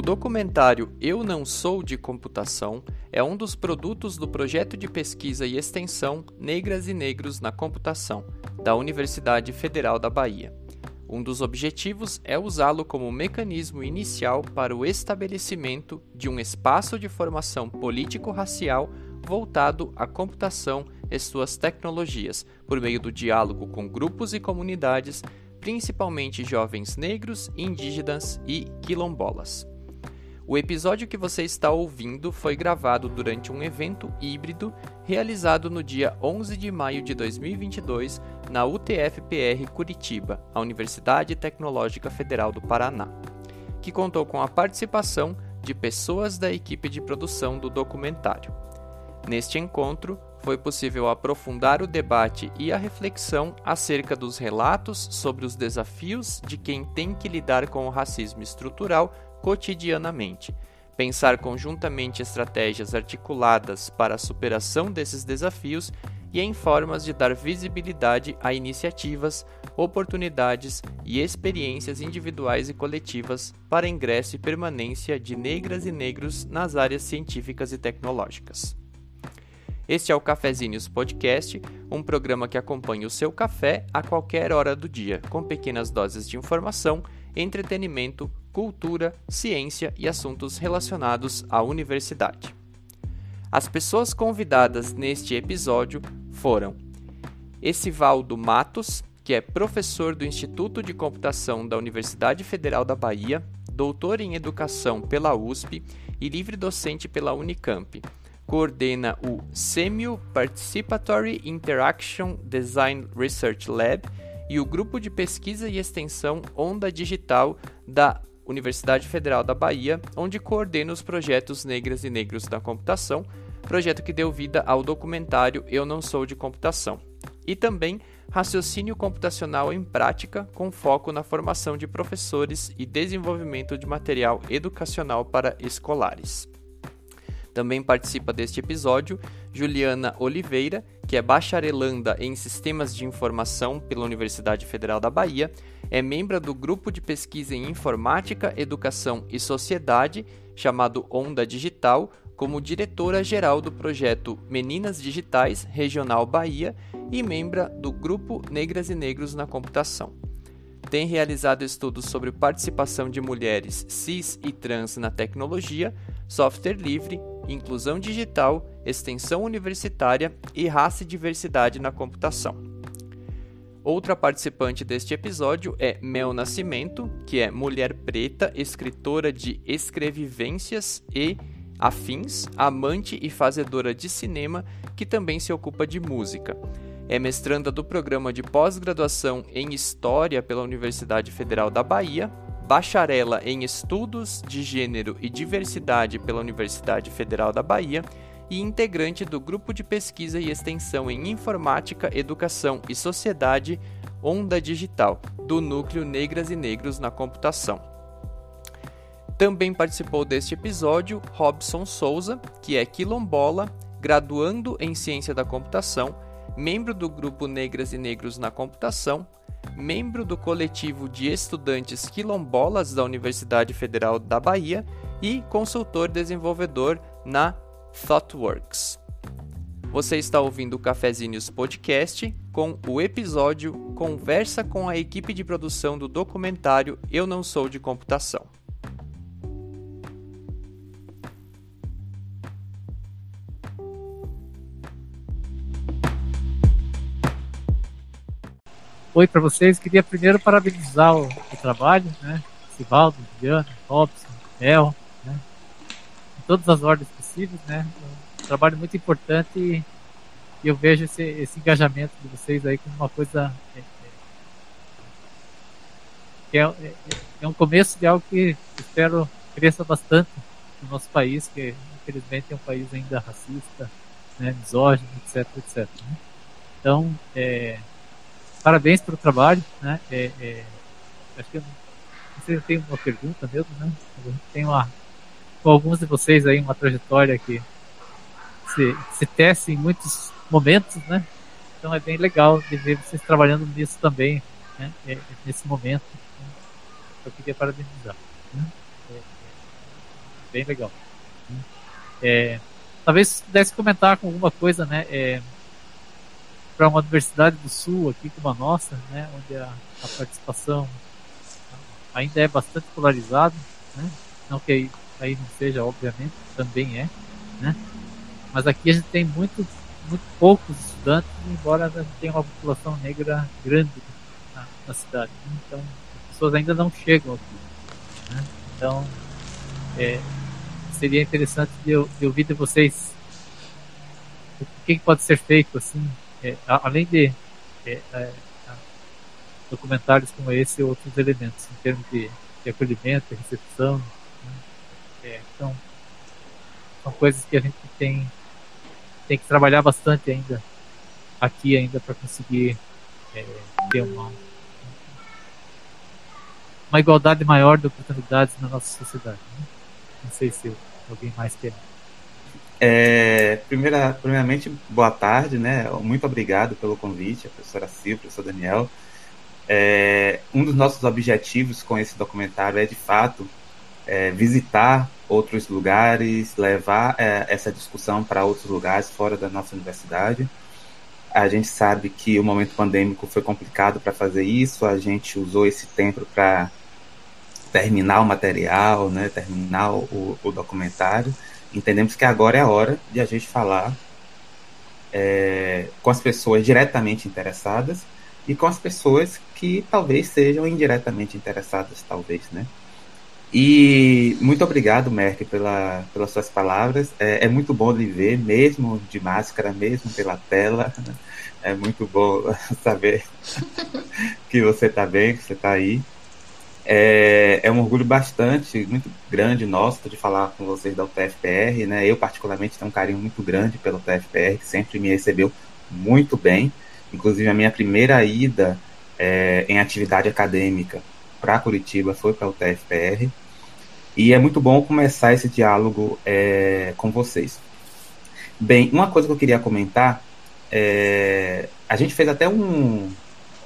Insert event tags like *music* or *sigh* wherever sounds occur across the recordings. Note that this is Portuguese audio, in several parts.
O documentário Eu Não Sou de Computação é um dos produtos do projeto de pesquisa e extensão Negras e Negros na Computação, da Universidade Federal da Bahia. Um dos objetivos é usá-lo como mecanismo inicial para o estabelecimento de um espaço de formação político-racial voltado à computação e suas tecnologias, por meio do diálogo com grupos e comunidades, principalmente jovens negros, indígenas e quilombolas. O episódio que você está ouvindo foi gravado durante um evento híbrido realizado no dia 11 de maio de 2022 na UTFPR Curitiba, a Universidade Tecnológica Federal do Paraná, que contou com a participação de pessoas da equipe de produção do documentário. Neste encontro, foi possível aprofundar o debate e a reflexão acerca dos relatos sobre os desafios de quem tem que lidar com o racismo estrutural cotidianamente, pensar conjuntamente estratégias articuladas para a superação desses desafios e em formas de dar visibilidade a iniciativas, oportunidades e experiências individuais e coletivas para ingresso e permanência de negras e negros nas áreas científicas e tecnológicas. Este é o Cafezinhos Podcast, um programa que acompanha o seu café a qualquer hora do dia, com pequenas doses de informação, entretenimento, cultura, ciência e assuntos relacionados à universidade. As pessoas convidadas neste episódio foram Esivaldo Matos, que é professor do Instituto de Computação da Universidade Federal da Bahia, doutor em Educação pela USP e livre docente pela Unicamp. Coordena o SEMIO Participatory Interaction Design Research Lab e o Grupo de Pesquisa e Extensão Onda Digital da Universidade Federal da Bahia, onde coordena os projetos Negras e Negros da Computação, projeto que deu vida ao documentário Eu Não Sou de Computação, e também Raciocínio Computacional em Prática, com foco na formação de professores e desenvolvimento de material educacional para escolares. Também participa deste episódio Juliana Oliveira, que é bacharelanda em Sistemas de Informação pela Universidade Federal da Bahia, é membro do grupo de pesquisa em Informática, Educação e Sociedade, chamado Onda Digital, como diretora-geral do projeto Meninas Digitais Regional Bahia e membro do grupo Negras e Negros na Computação. Tem realizado estudos sobre participação de mulheres cis e trans na tecnologia, software livre, inclusão digital, extensão universitária e raça e diversidade na computação. Outra participante deste episódio é Mel Nascimento, que é mulher preta, escritora de escrevivências e afins, amante e fazedora de cinema, que também se ocupa de música. É mestranda do programa de pós-graduação em História pela Universidade Federal da Bahia bacharela em Estudos de Gênero e Diversidade pela Universidade Federal da Bahia e integrante do Grupo de Pesquisa e Extensão em Informática, Educação e Sociedade Onda Digital, do Núcleo Negras e Negros na Computação. Também participou deste episódio Robson Souza, que é quilombola, graduando em Ciência da Computação, membro do Grupo Negras e Negros na Computação, membro do coletivo de estudantes quilombolas da Universidade Federal da Bahia e consultor desenvolvedor na ThoughtWorks. Você está ouvindo o Cafezinhos Podcast com o episódio Conversa com a equipe de produção do documentário Eu Não Sou de Computação. oi para vocês. Queria primeiro parabenizar o, o trabalho, né? Sivaldo, Juliana, Robson, El, né? Em todas as ordens né? Um trabalho muito importante e, eu vejo esse, esse, engajamento de vocês aí como uma coisa é, é, é, é, é um começo de algo que espero cresça bastante no nosso país, que infelizmente é um país ainda racista, né, misógino, etc, etc. Né? Então, é, parabéns pelo trabalho, né? É, acho que eu não sei se tem uma pergunta mesmo, né? Tem uma com alguns de vocês aí uma trajetória que se, se tece em muitos momentos, né? Então é bem legal de ver vocês trabalhando nisso também, né? É, nesse momento. Né? Eu queria parabenizar. Né? É, é bem legal. É, talvez pudesse comentar com alguma coisa, né? É, para uma universidade do Sul, aqui como a nossa, né? Onde a, a participação ainda é bastante polarizada, né? Não que aí, não seja, obviamente, também é, né? Mas aqui a gente tem muito, muito poucos estudantes, embora a gente tenha uma população negra grande na, na cidade. Né? Então, as pessoas ainda não chegam aqui. Né? Então, é, seria interessante de de ouvir de vocês o que, pode ser feito, assim, é, além de é, é, documentários como esse e outros elementos, em termos de, de acolhimento, recepção. Então, são coisas que a gente tem, tem que trabalhar bastante ainda aqui ainda para conseguir é, ter uma, uma igualdade maior de oportunidades na nossa sociedade. Né? Não sei se alguém mais quer. É, primeira, primeiramente, boa tarde, né? Muito obrigado pelo convite, a professora Silvia, professor Daniel. É, um dos nossos objetivos com esse documentário é, de fato, é, visitar outros lugares, levar é, essa discussão para outros lugares fora da nossa universidade. A gente sabe que o momento pandêmico foi complicado para fazer isso, a gente usou esse tempo para terminar o material, né, terminar o, o, documentário. Entendemos que agora é a hora de a gente falar é, com as pessoas diretamente interessadas e com as pessoas que talvez sejam indiretamente interessadas, talvez, né? E muito obrigado, Merck, pela, pelas suas palavras. É, é, muito bom lhe ver, mesmo de máscara, mesmo pela tela. *laughs* É muito bom *laughs* saber *laughs* que você está bem, que você está aí. É, é um orgulho bastante, muito grande nosso de falar com vocês da UTFPR, né? Eu, particularmente, tenho um carinho muito grande pela UTFPR, que sempre me recebeu muito bem. Inclusive, a minha primeira ida é, em atividade acadêmica para Curitiba foi para a UTFPR. E é muito bom começar esse diálogo é, com vocês. Bem, uma coisa que eu queria comentar, é, a gente fez até um,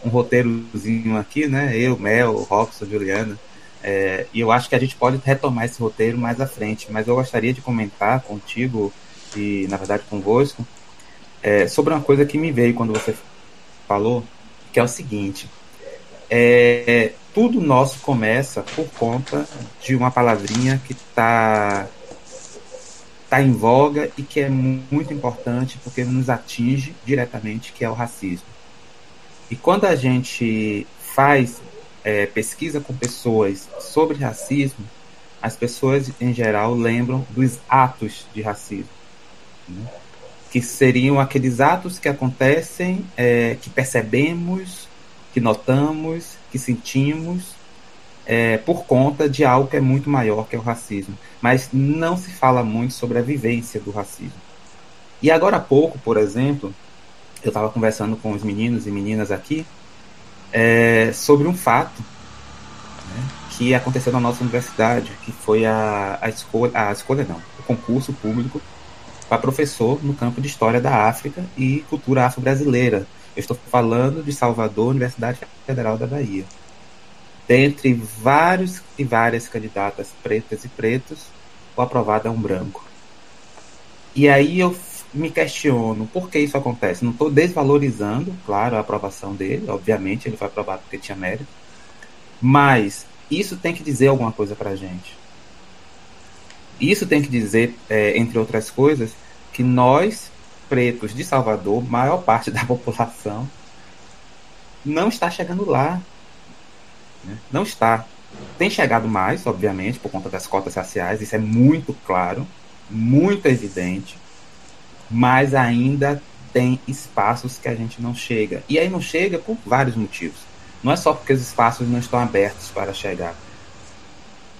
um roteirozinho aqui, né? Eu, Mel, Robson, Juliana. É, e eu acho que a gente pode retomar esse roteiro mais à frente, mas eu gostaria de comentar contigo e, na verdade, convosco, é, sobre uma coisa que me veio quando você falou, que é o seguinte: é, tudo nosso começa por conta de uma palavrinha que está tá em voga e que é muito importante porque nos atinge diretamente, que é o racismo. E quando a gente faz é, pesquisa com pessoas sobre racismo, as pessoas em geral lembram dos atos de racismo, né? que seriam aqueles atos que acontecem, é, que percebemos, que notamos, que sentimos é, por conta de algo que é muito maior que é o racismo. Mas não se fala muito sobre a vivência do racismo. E agora há pouco, por exemplo, eu estava conversando com os meninos e meninas aqui é, sobre um fato né, que aconteceu na nossa universidade, que foi a, a escolha, a escolha não, o concurso público para professor no campo de História da África e Cultura Afro-Brasileira. Eu estou falando de Salvador, Universidade Federal da Bahia. Dentre vários e várias candidatas pretas e pretos, o aprovado é um branco. E aí eu me questiono por que isso acontece. Não estou desvalorizando, claro, a aprovação dele, obviamente, ele foi aprovado porque tinha mérito, mas isso tem que dizer alguma coisa para a gente. Isso tem que dizer, é, entre outras coisas, que nós, pretos de Salvador, maior parte da *laughs* população, não está chegando lá. Né? Não está. Tem chegado mais, obviamente, por conta das cotas raciais, isso é muito claro, muito evidente mas ainda tem espaços que a gente não chega. E aí não chega por vários motivos. Não é só porque os espaços não estão abertos para chegar.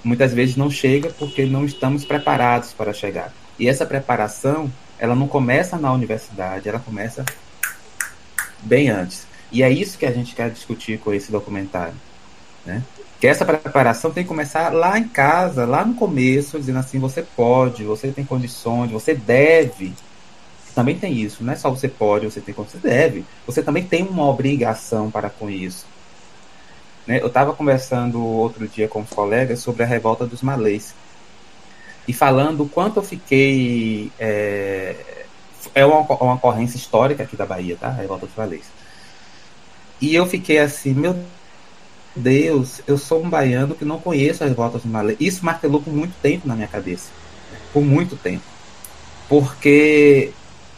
Muitas vezes não chega porque não estamos preparados para chegar. E essa preparação, ela não começa na universidade, ela começa bem antes. E é isso que a gente quer discutir com esse documentário, né? Que essa preparação tem que começar lá em casa, lá no começo, dizendo assim, você pode, você tem condições, você deve também tem isso. Não é só você pode, você tem como você deve. Você também tem uma obrigação para com isso. Né? Eu estava conversando outro dia com os colegas sobre a revolta dos malês. E falando o quanto eu fiquei. É, é uma, uma ocorrência histórica aqui da Bahia, tá? A revolta dos Valês. E eu fiquei assim, meu Deus, eu sou um baiano que não conheço as revoltas dos Malês. Isso martelou por muito tempo na minha cabeça. Por muito tempo. Porque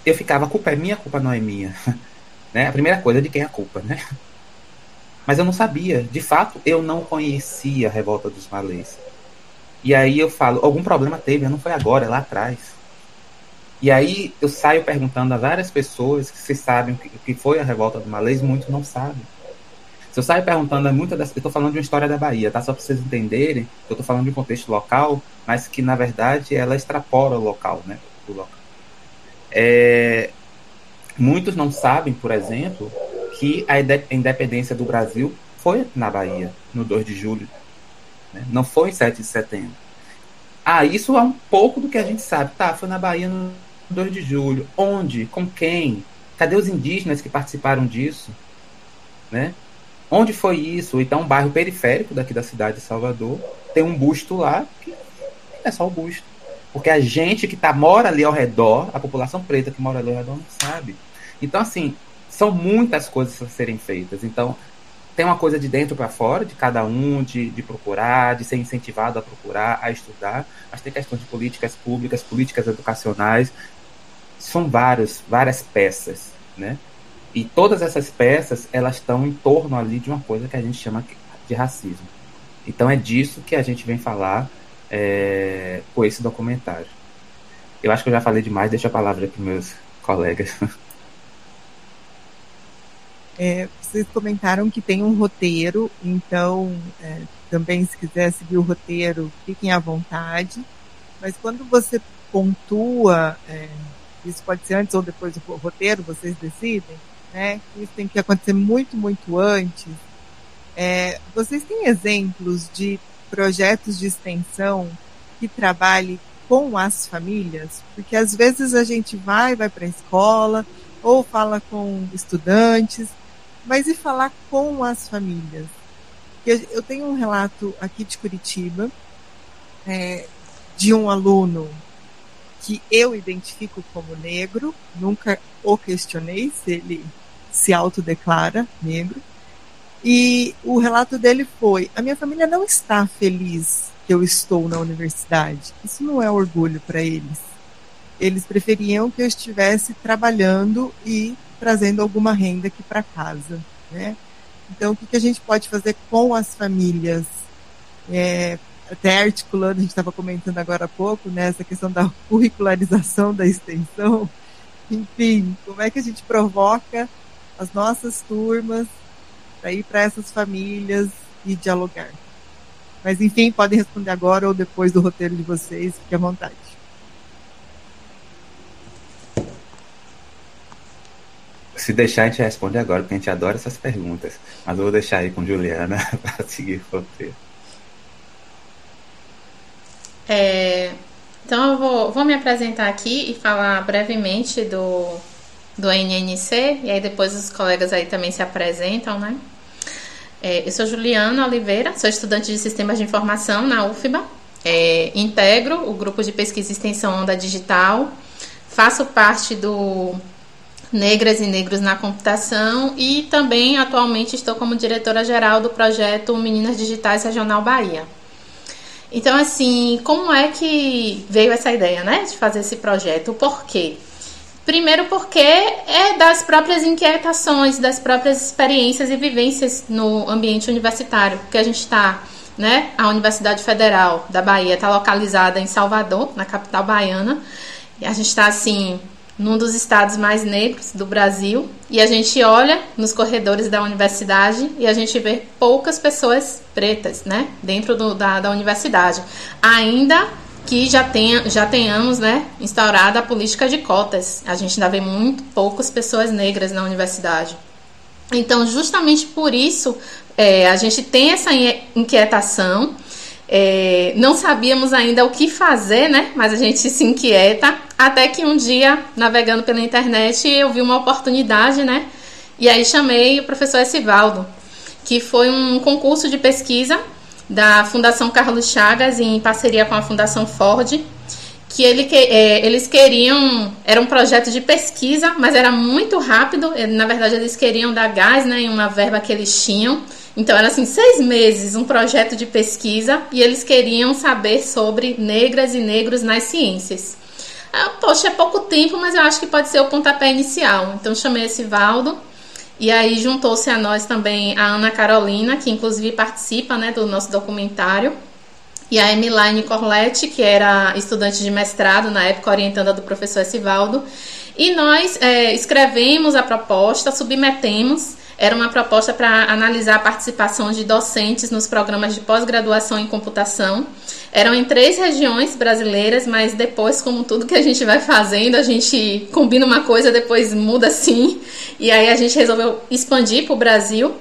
eu ficava, a culpa é minha, a culpa não é minha. *laughs* né? A primeira coisa é de quem é a culpa, né? Mas eu não sabia. De fato, eu não conhecia a revolta dos malês. E aí eu falo, algum problema teve, não foi agora, é lá atrás. E aí eu saio perguntando a várias pessoas que vocês sabem o que foi a revolta dos malês, muitos não sabem. Se eu saio perguntando a muitas das. Eu estou falando de uma história da Bahia, tá? Só para vocês entenderem, eu estou falando de um contexto local, mas que na verdade ela extrapola o local, né? O local. É... Muitos não sabem, por exemplo, que a independência do Brasil foi na Bahia, no 2 de julho. Né? Não foi 7 de setembro. Ah, isso é um pouco do que a gente sabe. Tá, foi na Bahia no 2 de julho. Onde? Com quem? Cadê os indígenas que participaram disso? Né? Onde foi isso? Então, um bairro periférico daqui da cidade de Salvador tem um busto lá que é só o busto. Porque a gente que tá, mora ali ao redor, a população preta que mora ali ao redor não sabe. Então, assim, são muitas coisas a serem feitas. Então, tem uma coisa de dentro para fora, de cada um, de, de procurar, de ser incentivado a procurar, a estudar, mas tem questões de políticas públicas, políticas educacionais. São vários, várias peças, né? E todas essas peças, elas estão em torno ali de uma coisa que a gente chama de racismo. Então é disso que a gente vem falar é, com esse documentário. Eu acho que eu já falei demais, deixo a palavra para meus colegas. *laughs* É, vocês comentaram que tem um roteiro, então é, também se quiser seguir o roteiro, fiquem à vontade. Mas quando você pontua, é, isso pode ser antes ou depois do roteiro, vocês decidem, né? Isso tem que acontecer muito, muito antes. É, vocês têm exemplos de projetos de extensão que trabalhem com as famílias? Porque às vezes a gente vai, vai para a escola, ou fala com estudantes, mas e falar com as famílias? Eu tenho um relato aqui de Curitiba é, de um aluno que eu identifico como negro, nunca o questionei se ele se autodeclara negro. E o relato dele foi: a minha família não está feliz que eu estou na universidade. Isso não é orgulho para eles. Eles preferiam que eu estivesse trabalhando e trazendo alguma renda aqui para casa. Né? Então, o que, que, a gente pode fazer com as famílias? É, até articulando, a gente estava comentando agora há pouco, né, essa questão da curricularização da extensão. Enfim, como é que a gente provoca as nossas turmas para ir para essas famílias e dialogar? Mas, enfim, podem responder agora ou depois do roteiro de vocês, fique à vontade. Se deixar, a gente responde agora, porque a gente adora essas perguntas. Mas eu vou deixar aí com Juliana *laughs* para seguir o roteiro. É, então, eu vou, vou me apresentar aqui e falar brevemente do, do NNC, e aí depois os colegas aí também se apresentam, né? É, eu sou Juliana Oliveira, sou estudante de Sistemas de Informação na UFBA, é, integro o grupo de pesquisa e extensão Onda Digital, faço parte do Negras e Negros na Computação e também atualmente estou como diretora-geral do projeto Meninas Digitais Regional Bahia. Então, assim, como é que veio essa ideia, né, de fazer esse projeto? O porquê? Primeiro porque é das próprias inquietações, das próprias experiências e vivências no ambiente universitário, porque a gente está, né, a Universidade Federal da Bahia está localizada em Salvador, na capital baiana, e a gente está, assim, num dos estados mais negros do Brasil, e a gente olha nos corredores da universidade e a gente vê poucas pessoas pretas, né, dentro do, da, da universidade. Ainda que já, tenha, já tenhamos, né, instaurada a política de cotas. A gente ainda vê muito poucas pessoas negras na universidade. Então, justamente por isso, é, a gente tem essa inquietação é, não sabíamos ainda o que fazer, né? Mas a gente se inquieta. Até que um dia, navegando pela internet, eu vi uma oportunidade, né? E aí chamei o professor Esivaldo, que foi um concurso de pesquisa da Fundação Carlos Chagas em parceria com a Fundação Ford. que ele, é, eles queriam. Era um projeto de pesquisa, mas era muito rápido. Na verdade, eles queriam dar gás né, em uma verba que eles tinham. Então, era assim, seis meses, um projeto de pesquisa, e eles queriam saber sobre negras e negros nas ciências. Ah, poxa, é pouco tempo, mas eu acho que pode ser o pontapé inicial. Então, chamei esse Valdo. E aí juntou-se a nós também a Ana Carolina, que inclusive participa né, do nosso documentário e a Emiline Corletti, que era estudante de mestrado na época, orientanda do professor Esivaldo. E nós é, escrevemos a proposta, submetemos. Era uma proposta para analisar a participação de docentes nos programas de pós-graduação em computação. Eram em três regiões brasileiras, mas depois, como tudo que a gente vai fazendo, a gente combina uma coisa, depois muda sim. E aí a gente resolveu expandir para o Brasil.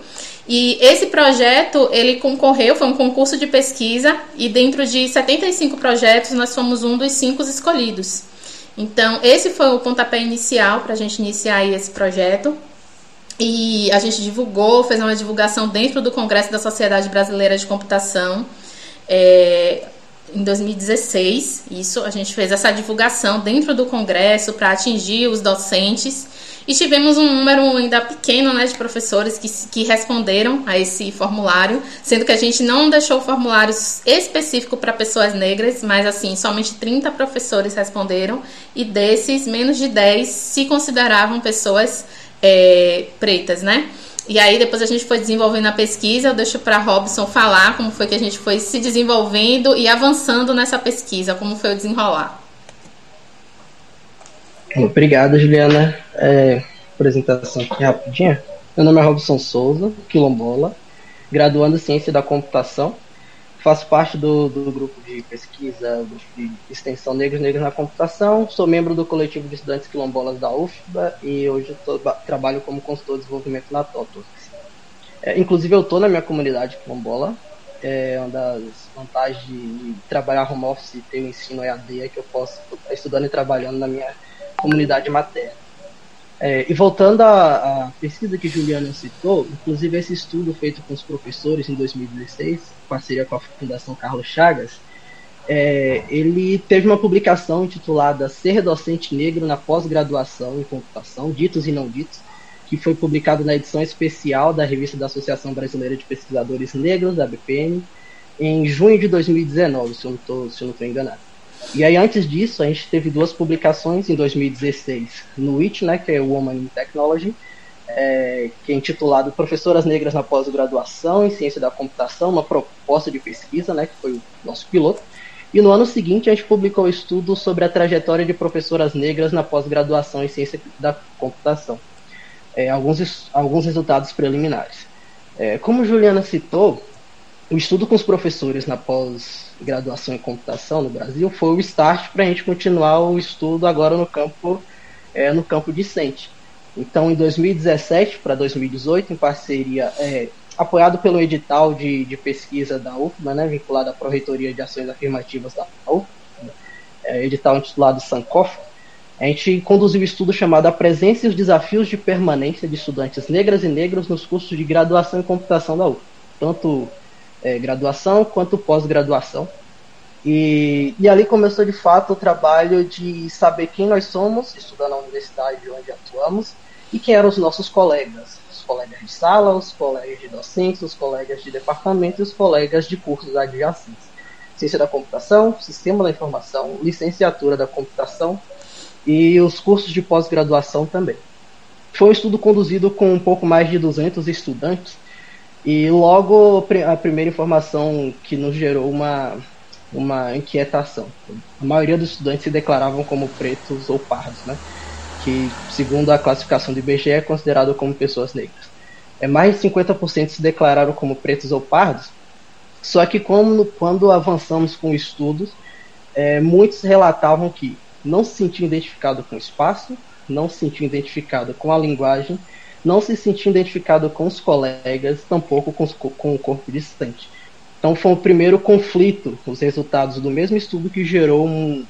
E esse projeto, ele concorreu, foi um concurso de pesquisa, e dentro de 75 projetos, nós fomos um dos cinco escolhidos. Então, esse foi o pontapé inicial para a gente iniciar esse projeto. E a gente divulgou, fez uma divulgação dentro do Congresso da Sociedade Brasileira de Computação. É, em 2016, isso, a gente fez essa divulgação dentro do Congresso para atingir os docentes. E tivemos um número ainda pequeno né, de professores que, que responderam a esse formulário, sendo que a gente não deixou formulários específico para pessoas negras, mas assim, somente 30 professores responderam, e desses, menos de 10 se consideravam pessoas é, pretas, né? E aí depois a gente foi desenvolvendo a pesquisa, eu deixo para Robson falar como foi que a gente foi se desenvolvendo e avançando nessa pesquisa, como foi o desenrolar. Obrigado, Juliana. É, apresentação aqui rapidinha. Meu nome é Robson Souza, quilombola, graduando em Ciência da Computação. Faço parte do, do grupo de pesquisa de extensão Negros Negros na Computação. Sou membro do coletivo de estudantes quilombolas da UFBA e hoje tô, trabalho como consultor de desenvolvimento na TOTO. É, inclusive, eu estou na minha comunidade quilombola. É uma das vantagens de, de trabalhar home office e ter o ensino EAD é que eu posso estar estudando e trabalhando na minha comunidade materna. É, e voltando à, à, pesquisa que Juliana citou, inclusive esse estudo feito com os professores em 2016, em parceria com a Fundação Carlos Chagas, é, ele teve uma publicação intitulada Ser Docente Negro na Pós-Graduação em Computação, Ditos e Não Ditos, que foi publicado na edição especial da revista da Associação Brasileira de Pesquisadores Negros, da BPN, em junho de 2019, se eu não estou enganado. E aí, antes disso, a gente teve duas publicações em 2016 no WIT, né, que é o Woman in Technology, é, que é intitulado Professoras Negras na Pós-Graduação em Ciência da Computação, uma proposta de pesquisa, né, que foi o nosso piloto. E no ano seguinte, a gente publicou um estudo sobre a trajetória de professoras negras na pós-graduação em Ciência da Computação. É, alguns, alguns resultados preliminares. É, como Juliana citou, o estudo com os professores na pós-graduação em computação no Brasil foi o start para a gente continuar o estudo agora no campo é, no campo discente. Então, em 2017 para 2018, em parceria, é, apoiado pelo edital de, de pesquisa da UFMA, né, vinculado à Pró-Reitoria de Ações Afirmativas da UFMA, é, edital intitulado Sankoff, a gente conduziu um estudo chamado A Presença e os Desafios de Permanência de Estudantes Negras e Negros nos cursos de graduação em computação da UFMA, tanto é, graduação quanto pós-graduação. E, e ali começou de fato o trabalho de saber quem nós somos, estudando na universidade onde atuamos, e quem eram os nossos colegas. Os colegas de sala, os colegas de docentes, os colegas de departamento e os colegas de cursos adjacentes. Ciência da computação, sistema da informação, licenciatura da computação e os cursos de pós-graduação também. Foi um estudo conduzido com um pouco mais de 200 estudantes e logo a primeira informação que nos gerou uma, uma inquietação. A maioria dos estudantes se declaravam como pretos ou pardos, né? que, segundo a classificação do IBGE, é considerado como pessoas negras. É, mais de 50% se declararam como pretos ou pardos, só que quando, avançamos com estudos, é, muitos relatavam que não se sentiam identificados com o espaço, não se sentiam identificados com a linguagem não se sentia identificado com os colegas, tampouco com, os, com o corpo distante. Então foi o primeiro conflito, os resultados do mesmo estudo que gerou um,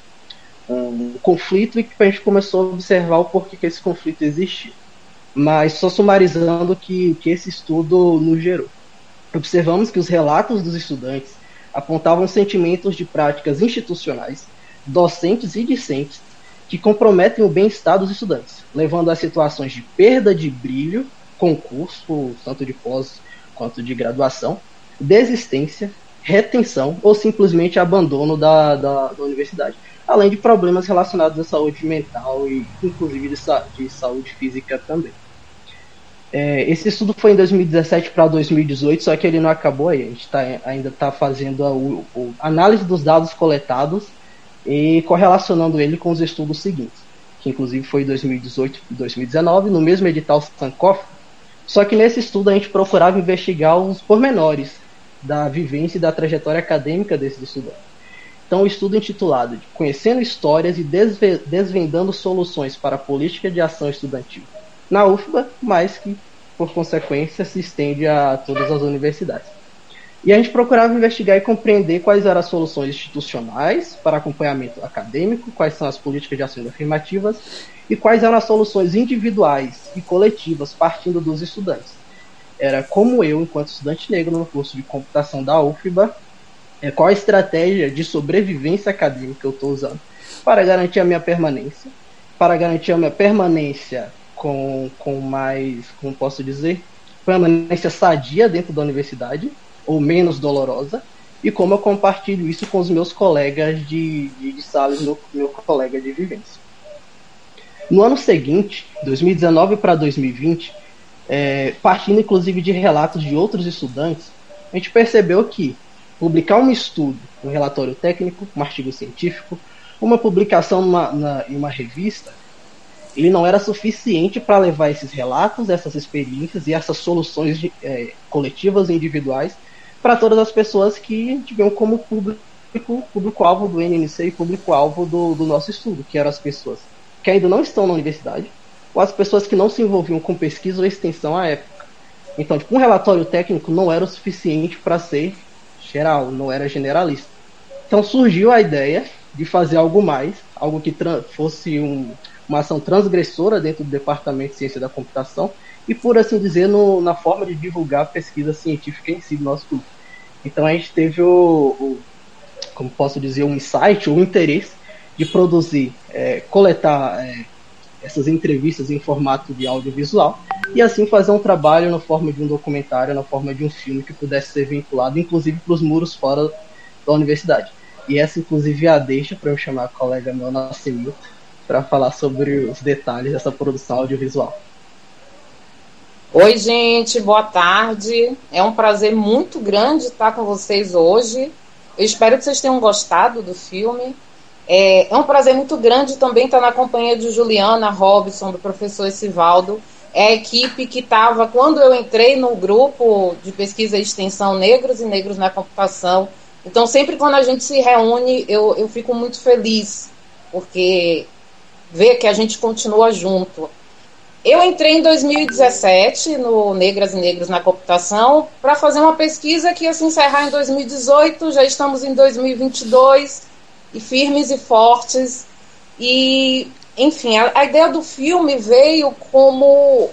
um conflito e que a gente começou a observar o porquê que esse conflito existia. Mas só sumarizando o que, que esse estudo nos gerou. Observamos que os relatos dos estudantes apontavam sentimentos de práticas institucionais, docentes e discentes que comprometem o bem-estar dos estudantes, levando a situações de perda de brilho, concurso, tanto de pós quanto de graduação, desistência, retenção ou simplesmente abandono da, da, da universidade, além de problemas relacionados à saúde mental e inclusive de, de saúde física também. É, esse estudo foi em 2017 para 2018, só que ele não acabou aí. A gente tá, ainda está fazendo a, a, análise dos dados coletados e correlacionando ele com os estudos seguintes, que inclusive foi 2018 e 2019, no mesmo edital Sankoff. Só que nesse estudo a gente procurava investigar os pormenores da vivência e da trajetória acadêmica desses estudantes. Então, o estudo intitulado Conhecendo Histórias e Desvendando Soluções para a Política de Ação Estudantil na UFBA, mas que, por consequência, se estende a todas as universidades. E a gente procurava investigar e compreender quais eram as soluções institucionais para acompanhamento acadêmico, quais são as políticas de ações afirmativas e quais eram as soluções individuais e coletivas partindo dos estudantes. Era como eu, enquanto estudante negro no curso de computação da UFBA, é, qual a estratégia de sobrevivência acadêmica eu estou usando para garantir a minha permanência, para garantir a minha permanência com, com mais, como posso dizer, permanência sadia dentro da universidade, ou menos dolorosa, e como eu compartilho isso com os meus colegas de, de, de sala, meu, meu colega de vivência. No ano seguinte, 2019 para 2020, é, partindo inclusive de relatos de outros estudantes, a gente percebeu que publicar um estudo, um relatório técnico, um artigo científico, uma publicação numa, na, em uma revista, ele não era suficiente para levar esses relatos, essas experiências e essas soluções de, é, coletivas e individuais para todas as pessoas que tiveram como público público-alvo do NNC e público-alvo do, do nosso estudo, que eram as pessoas que ainda não estão na universidade, ou as pessoas que não se envolviam com pesquisa ou extensão à época. Então, tipo, um relatório técnico não era o suficiente para ser geral, não era generalista. Então surgiu a ideia de fazer algo mais, algo que fosse um, uma ação transgressora dentro do Departamento de Ciência da Computação e, por assim dizer, no, na forma de divulgar a pesquisa científica em si do nosso grupo. Então a gente teve o, o como posso dizer, um insight, um interesse de produzir, é, coletar é, essas entrevistas em formato de audiovisual e assim fazer um trabalho na forma de um documentário, na forma de um filme que pudesse ser vinculado, inclusive para os muros fora da universidade. E essa, inclusive, é a deixa para eu chamar a colega meu Nascimento para falar sobre os detalhes dessa produção audiovisual. Oi, gente, boa tarde. É um prazer muito grande estar com vocês hoje. Eu espero que vocês tenham gostado do filme. É, é um prazer muito grande também estar na companhia de Juliana Robson, do professor Esivaldo. É a equipe que estava, quando eu entrei no grupo de pesquisa e extensão Negros e Negros na Computação. Então, sempre quando a gente se reúne, eu, eu fico muito feliz, porque ver que a gente continua junto. Eu entrei em 2017 no Negras e Negros na Computação para fazer uma pesquisa que ia se encerrar em 2018, já estamos em 2022 e firmes e fortes. E, enfim, a, a ideia do filme veio como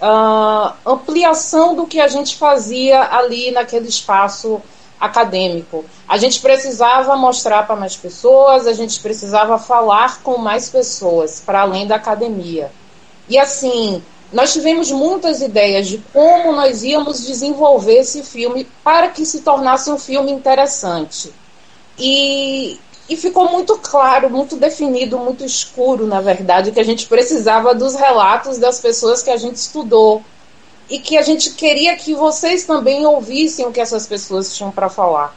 uh, ampliação do que a gente fazia ali naquele espaço acadêmico. A gente precisava mostrar para mais pessoas, a gente precisava falar com mais pessoas, para além da academia. E assim, nós tivemos muitas ideias de como nós íamos desenvolver esse filme para que se tornasse um filme interessante. E, e ficou muito claro, muito definido, muito escuro, na verdade, que a gente precisava dos relatos das pessoas que a gente estudou. E que a gente queria que vocês também ouvissem o que essas pessoas tinham para falar.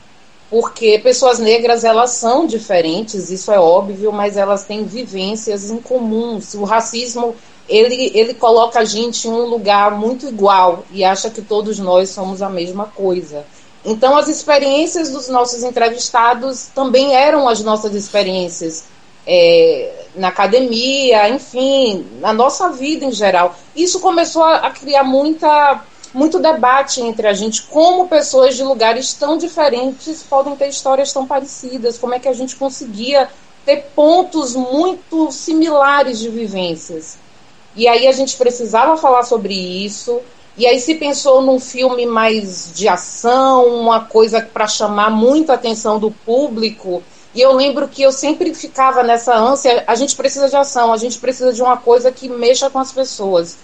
Porque pessoas negras, elas são diferentes, isso é óbvio, mas elas têm vivências em comum. O racismo ele, ele coloca a gente em um lugar muito igual e acha que todos nós somos a mesma coisa. Então, as experiências dos nossos entrevistados também eram as nossas experiências é, na academia, enfim, na nossa vida em geral. Isso começou a, a criar muita, muito debate entre a gente, como pessoas de lugares tão diferentes podem ter histórias tão parecidas, como é que a gente conseguia ter pontos muito similares de vivências. E aí a gente precisava falar sobre isso. E aí se pensou num filme mais de ação, uma coisa para chamar muita atenção do público. E eu lembro que eu sempre ficava nessa ânsia, a gente precisa de ação, a gente precisa de uma coisa que mexa com as pessoas.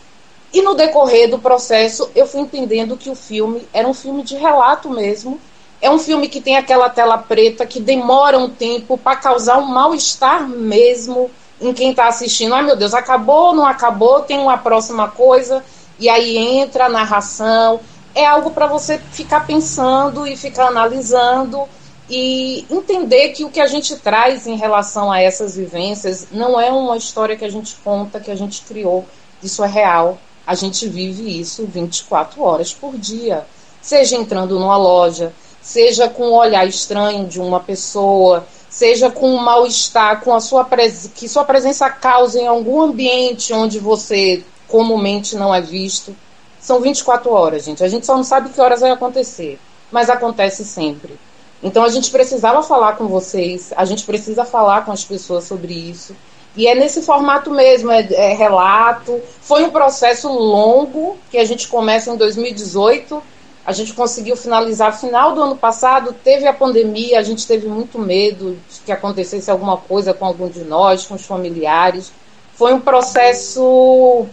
E no decorrer do processo, eu fui entendendo que o filme era um filme de relato mesmo. É um filme que tem aquela tela preta que demora um tempo para causar um mal-estar mesmo em quem está assistindo. Ai meu Deus, acabou, não acabou, tem uma próxima coisa. E aí entra a narração. É algo para você ficar pensando e ficar analisando e entender que o que a gente traz em relação a essas vivências não é uma história que a gente conta, que a gente criou. Isso é real. A gente vive isso 24 horas por dia. Seja entrando numa loja, seja com o olhar estranho de uma pessoa, seja com um mal-estar, com a sua que sua presença causa em algum ambiente onde você comumente não é visto. São 24 horas, gente. A gente só não sabe que horas vai acontecer, mas acontece sempre. Então a gente precisava falar com vocês, a gente precisa falar com as pessoas sobre isso. E é nesse formato mesmo, é, é, relato. Foi um processo longo que a gente começa em 2018. A gente conseguiu finalizar final do ano passado, teve a pandemia, a gente teve muito medo de que acontecesse alguma coisa com algum de nós, com os familiares. Foi um processo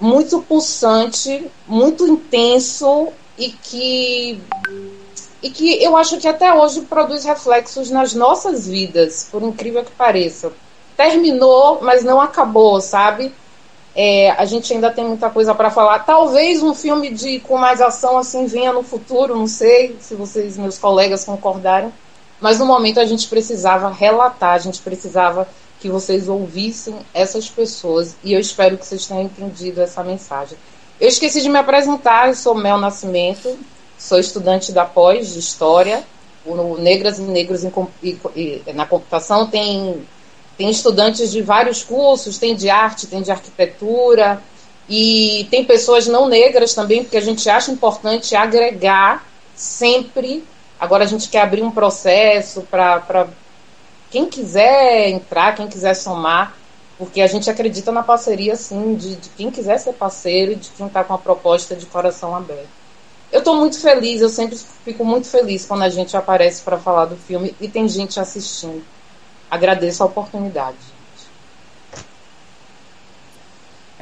muito pulsante, muito intenso e que e que eu acho que até hoje produz reflexos nas nossas vidas, por incrível que pareça terminou, mas não acabou, sabe? É, a gente ainda tem muita coisa para falar. Talvez um filme de com mais ação assim venha no futuro, não sei se vocês, meus colegas, concordaram. Mas no momento a gente precisava relatar, a gente precisava que vocês ouvissem essas pessoas. E eu espero que vocês tenham entendido essa mensagem. Eu esqueci de me apresentar, eu sou Mel Nascimento, sou estudante da pós de História. O Negras e Negros na Computação tem tem estudantes de vários cursos, tem de arte, tem de arquitetura, e tem pessoas não negras também, porque a gente acha importante agregar sempre. Agora a gente quer abrir um processo para quem quiser entrar, quem quiser somar, porque a gente acredita na parceria, sim, de, de quem quiser ser parceiro e de quem está com a proposta de coração aberto. Eu estou muito feliz, eu sempre fico muito feliz quando a gente aparece para falar do filme e tem gente assistindo. Agradeço a oportunidade.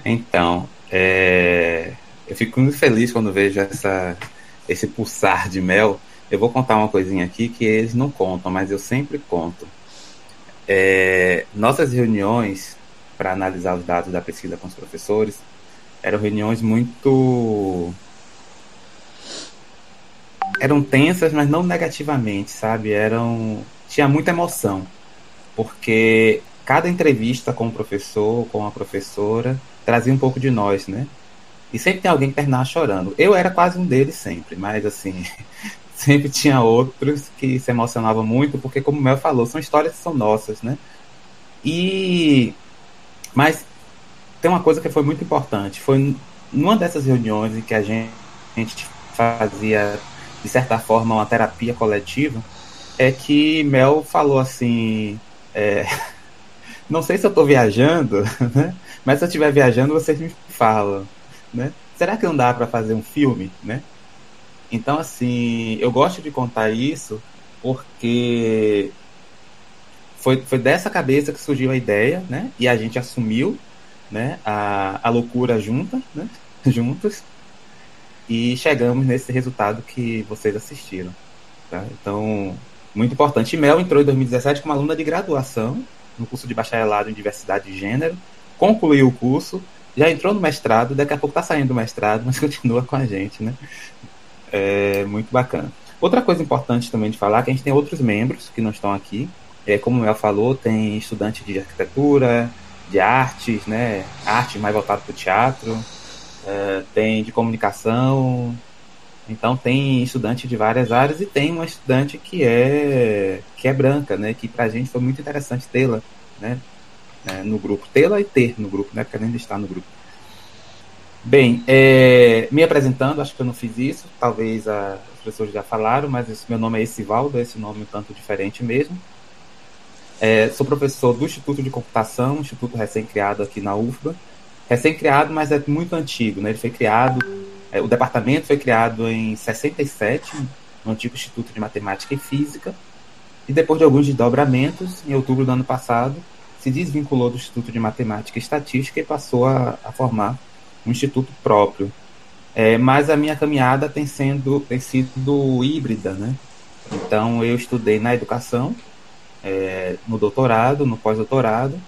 Então, é... eu fico muito feliz quando vejo essa, esse pulsar de mel. Eu vou contar uma coisinha aqui que eles não contam, mas eu sempre conto. É... Nossas reuniões para analisar os dados da pesquisa com os professores eram reuniões muito eram tensas, mas não negativamente, sabe? Eram tinha muita emoção porque cada entrevista com o professor, com a professora, trazia um pouco de nós, né? E sempre tem alguém que terminava chorando. Eu era quase um deles sempre, mas assim, *laughs* sempre tinha outros que se emocionavam muito, porque como o Mel falou, são histórias que são nossas, né? E mas tem uma coisa que foi muito importante, foi numa dessas reuniões em que a gente, a gente fazia de certa forma uma terapia coletiva, é que Mel falou assim, é, *laughs* não sei se eu estou viajando, *laughs* né? mas se eu estiver viajando, vocês me falam. Né? Será que não dá para fazer um filme? Né? Então, assim, eu gosto de contar isso porque foi, foi dessa cabeça que surgiu a ideia, né? E a gente assumiu né? a, a loucura junta, né? *laughs* juntos. E chegamos nesse resultado que vocês assistiram. Tá? Então, muito importante. Mel entrou em 2017 como aluna de graduação no curso de bacharelado em diversidade de gênero, concluiu o curso, já entrou no mestrado, daqui a pouco está saindo do mestrado, *laughs* mas continua com a gente, né? É muito bacana. Outra coisa importante também de falar é que a gente tem outros membros que não estão aqui. É, como o Mel falou, tem estudante de arquitetura, de artes, né? Arte mais voltado para o teatro, é, tem de comunicação, então tem estudante de várias áreas e tem uma estudante que é que é branca, né? Que pra gente foi muito interessante tê-la, né? É, no grupo, tê-la e ter no grupo, né? Porque ainda está no grupo. Bem, é, me apresentando, acho que eu não fiz isso, talvez a, as pessoas já falaram, mas esse, meu nome é Esivaldo, esse nome um tanto diferente mesmo. É, sou professor do Instituto de Computação, instituto recém-criado aqui na UFBA. Recém-criado, mas é muito antigo, né? Ele foi criado o departamento foi criado em 67, no antigo Instituto de Matemática e Física, e depois de alguns desdobramentos, em outubro do ano passado, se desvinculou do Instituto de Matemática e Estatística e passou a, a formar um instituto próprio. É, mas a minha caminhada tem, sendo, tem sido híbrida, né? Então eu estudei na educação, é, no doutorado, no pós-doutorado,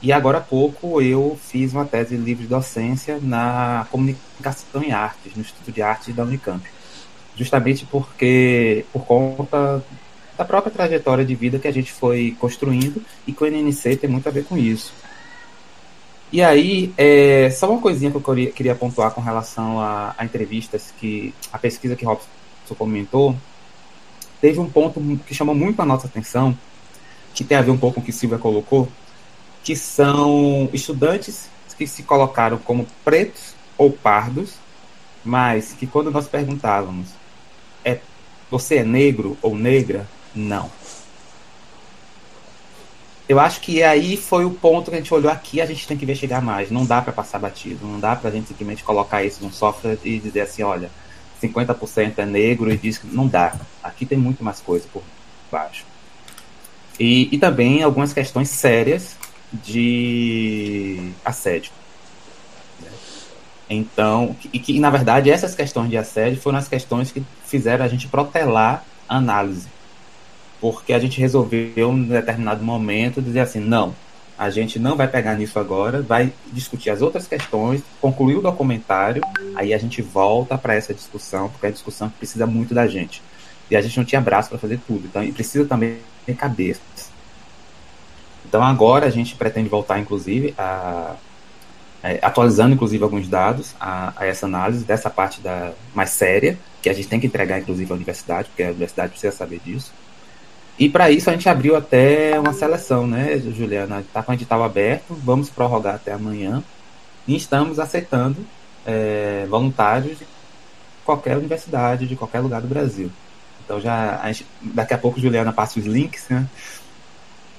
e agora há pouco eu fiz uma tese livre de docência na comunicação em artes, no Instituto de Artes da Unicamp. Justamente porque, por conta da própria trajetória de vida que a gente foi construindo e que o NNC tem muito a ver com isso. E aí, é, só uma coisinha que eu queria pontuar com relação a, a entrevistas que a pesquisa que Robson comentou, teve um ponto que chamou muito a nossa atenção, que tem a ver um pouco com o que Silvia colocou, que são estudantes que se colocaram como pretos ou pardos, mas que quando nós perguntávamos, é, você é negro ou negra? Não. Eu acho que aí foi o ponto que a gente olhou aqui, a gente tem que investigar mais. Não dá para passar batido, não dá para a gente simplesmente colocar isso num software e dizer assim, olha, 50% é negro e diz que não dá. Aqui tem muito mais coisa por baixo. E, e também algumas questões sérias de assédio. Então, e que na verdade essas questões de assédio foram as questões que fizeram a gente protelar a análise porque a gente resolveu, em determinado momento, dizer assim: não, a gente não vai pegar nisso agora, vai discutir as outras questões, concluir o documentário, aí a gente volta para essa discussão, porque é a discussão que precisa muito da gente. E a gente não tinha braço para fazer tudo, então precisa também ter cabeça. Então agora a gente pretende voltar, inclusive, a, é, atualizando inclusive alguns dados a, a, essa análise dessa parte da mais séria, que a gente tem que entregar, inclusive, à universidade, porque a universidade precisa saber disso. E para isso a gente abriu até uma seleção, né, Juliana? Está com o edital aberto, vamos prorrogar até amanhã. E estamos aceitando é, voluntários de qualquer universidade, de qualquer lugar do Brasil. Então já a gente, daqui a pouco Juliana passa os links, né?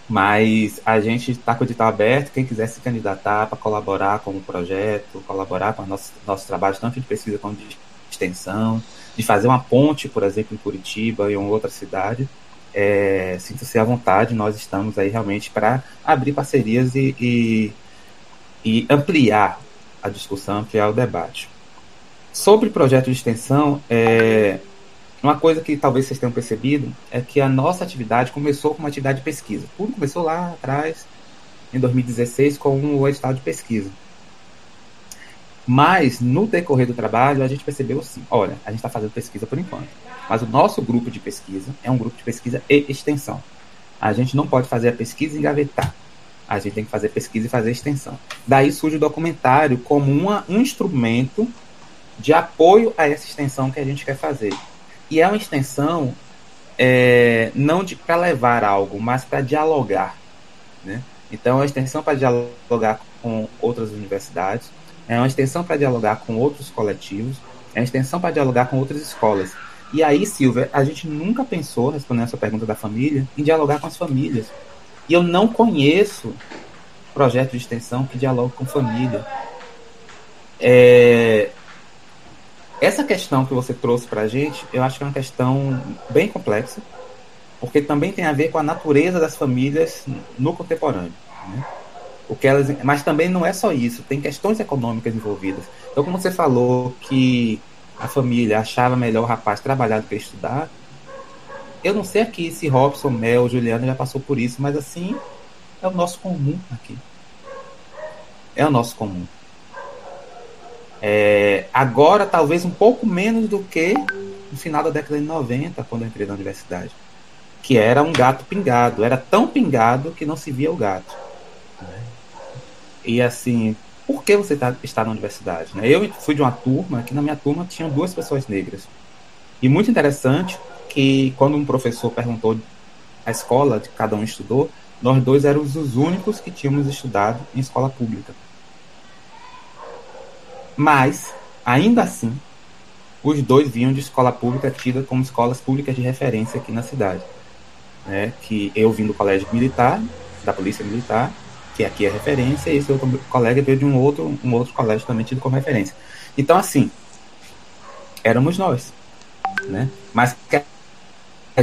Mas a gente está com o edital aberto, quem quiser se candidatar para colaborar com o projeto, colaborar com o nosso, nosso trabalho, tanto de pesquisa quanto de extensão, de fazer uma ponte, por exemplo, em Curitiba ou em outra cidade, é, sinta-se à vontade, nós estamos aí realmente para abrir parcerias e, e, e, ampliar a discussão, ampliar o debate. Sobre projeto de extensão, é, uma coisa que talvez vocês tenham percebido é que a nossa atividade começou com uma atividade de pesquisa. Tudo começou lá atrás, em 2016, com o edital de pesquisa. Mas, no decorrer do trabalho, a gente percebeu assim: olha, a gente está fazendo pesquisa por enquanto. Mas o nosso grupo de pesquisa é um grupo de pesquisa e extensão. A gente não pode fazer a pesquisa e engavetar. A gente tem que fazer pesquisa e fazer extensão. Daí surge o documentário como uma, um instrumento de apoio a essa extensão que a gente quer fazer. E é uma extensão é, não para levar algo, mas para dialogar. Né? Então, é uma extensão para dialogar com outras universidades, é uma extensão para dialogar com outros coletivos, é uma extensão para dialogar com outras escolas. E aí, Silvia, a gente nunca pensou, respondendo essa pergunta da família, em dialogar com as famílias. E eu não conheço projeto de extensão que dialogue com família. É... Essa questão que você trouxe para a gente, eu acho que é uma questão bem complexa, porque também tem a ver com a natureza das famílias no contemporâneo. Né? o que elas, mas também não é só isso, tem questões econômicas envolvidas. Então, como você falou que a família achava melhor o rapaz trabalhar do que estudar, eu não sei aqui se Robson, Mel, Juliana já passou por isso, mas assim é o nosso comum aqui. É o nosso comum. É, agora, talvez um pouco menos do que no final da década de 90, quando eu entrei na universidade. Que era um gato pingado. Era tão pingado que não se via o gato. E assim, por que você tá, está na universidade? Né? Eu fui de uma turma que na minha turma tinha duas pessoas negras. E muito interessante que quando um professor perguntou a escola de cada um estudou, nós dois éramos os únicos que tínhamos estudado em escola pública. Mas, ainda assim, os dois vinham de escola pública tida como escolas públicas de referência aqui na cidade. Né? Que eu vim do colégio militar, da polícia militar, que aqui é referência, e esse outro colega veio de um outro, um outro colégio também tido como referência. Então, assim, éramos nós, né? Mas a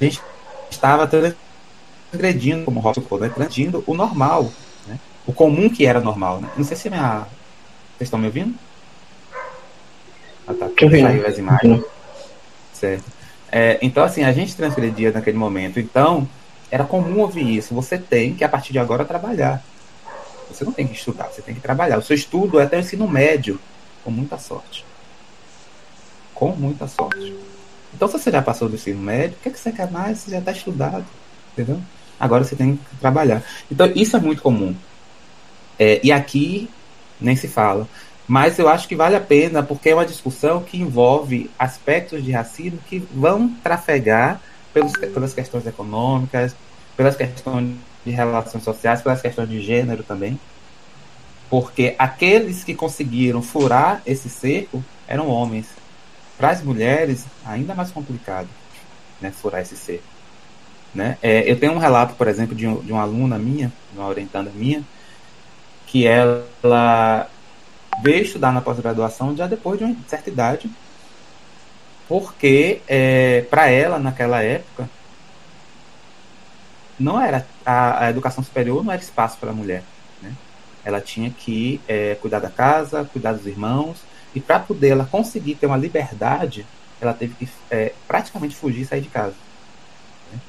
gente estava transgredindo, como o Robson falou, né? transgredindo o normal, né? o comum que era normal. Né? Não sei se minha... vocês estão me ouvindo? Ah, tá. Saiu as imagens. Certo. É, então, assim, a gente transgredia naquele momento. Então, era comum ouvir isso. Você tem que, a partir de agora, trabalhar. Você não tem que estudar, você tem que trabalhar. O seu estudo é até o ensino médio, com muita sorte. Com muita sorte. Então, se você já passou do ensino médio, o que, é que você quer mais? Você já está estudado, entendeu? Agora você tem que trabalhar. Então, isso é muito comum. É, e aqui nem se fala. Mas eu acho que vale a pena, porque é uma discussão que envolve aspectos de racismo que vão trafegar pelos, pelas questões econômicas, pelas questões de relações sociais, pelas questões de gênero também. Porque aqueles que conseguiram furar esse cerco eram homens. Para as mulheres, ainda mais complicado né, furar esse cerco. Né? É, eu tenho um relato, por exemplo, de, um, de uma aluna minha, uma orientanda minha, que ela veio estudar na pós-graduação já depois de uma certa idade, porque é, para ela, naquela época, não era a, a, educação superior não era espaço para a mulher. Né? Ela tinha que é, cuidar da casa, cuidar dos irmãos, e para poder ela conseguir ter uma liberdade, ela teve que é, praticamente fugir e sair de casa. Né?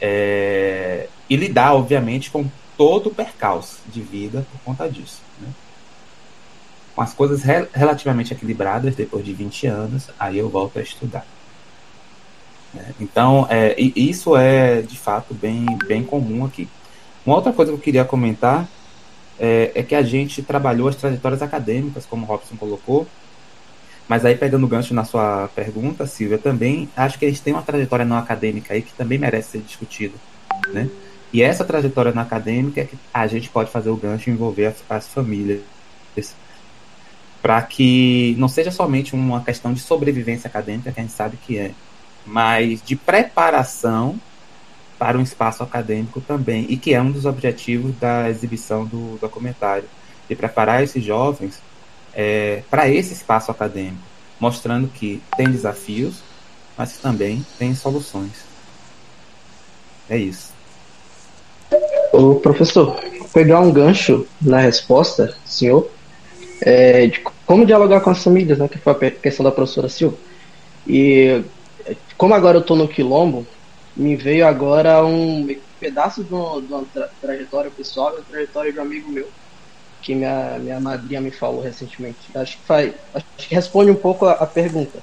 É, e lidar, obviamente, com todo percalço de vida por conta disso. Né? Com as coisas re relativamente equilibradas, depois de 20 anos, aí eu volto a estudar. Né? Então, é, isso é de fato bem, bem comum aqui. Uma outra coisa que eu queria comentar é, é, que a gente trabalhou as trajetórias acadêmicas, como o Robson colocou, mas aí pegando o gancho na sua pergunta, Silvia, também acho que a gente tem uma trajetória não acadêmica aí que também merece ser discutida, né? E essa trajetória não acadêmica é que a gente pode fazer o gancho e envolver as, as famílias para que não seja somente uma questão de sobrevivência acadêmica, que a gente sabe que é, mas de preparação para um espaço acadêmico também, e que é um dos objetivos da exibição do documentário, de preparar esses jovens é, para esse espaço acadêmico, mostrando que tem desafios, mas também tem soluções. É isso. O professor, pegar um gancho na resposta, senhor, é, de como dialogar com as famílias, né, que foi a questão da professora Silva. E como agora eu estou no Quilombo, me veio agora um pedaço de uma, de uma tra trajetória pessoal, uma trajetória de um amigo meu, que minha, minha madrinha me falou recentemente. Acho que, faz, acho que responde um pouco a, a pergunta.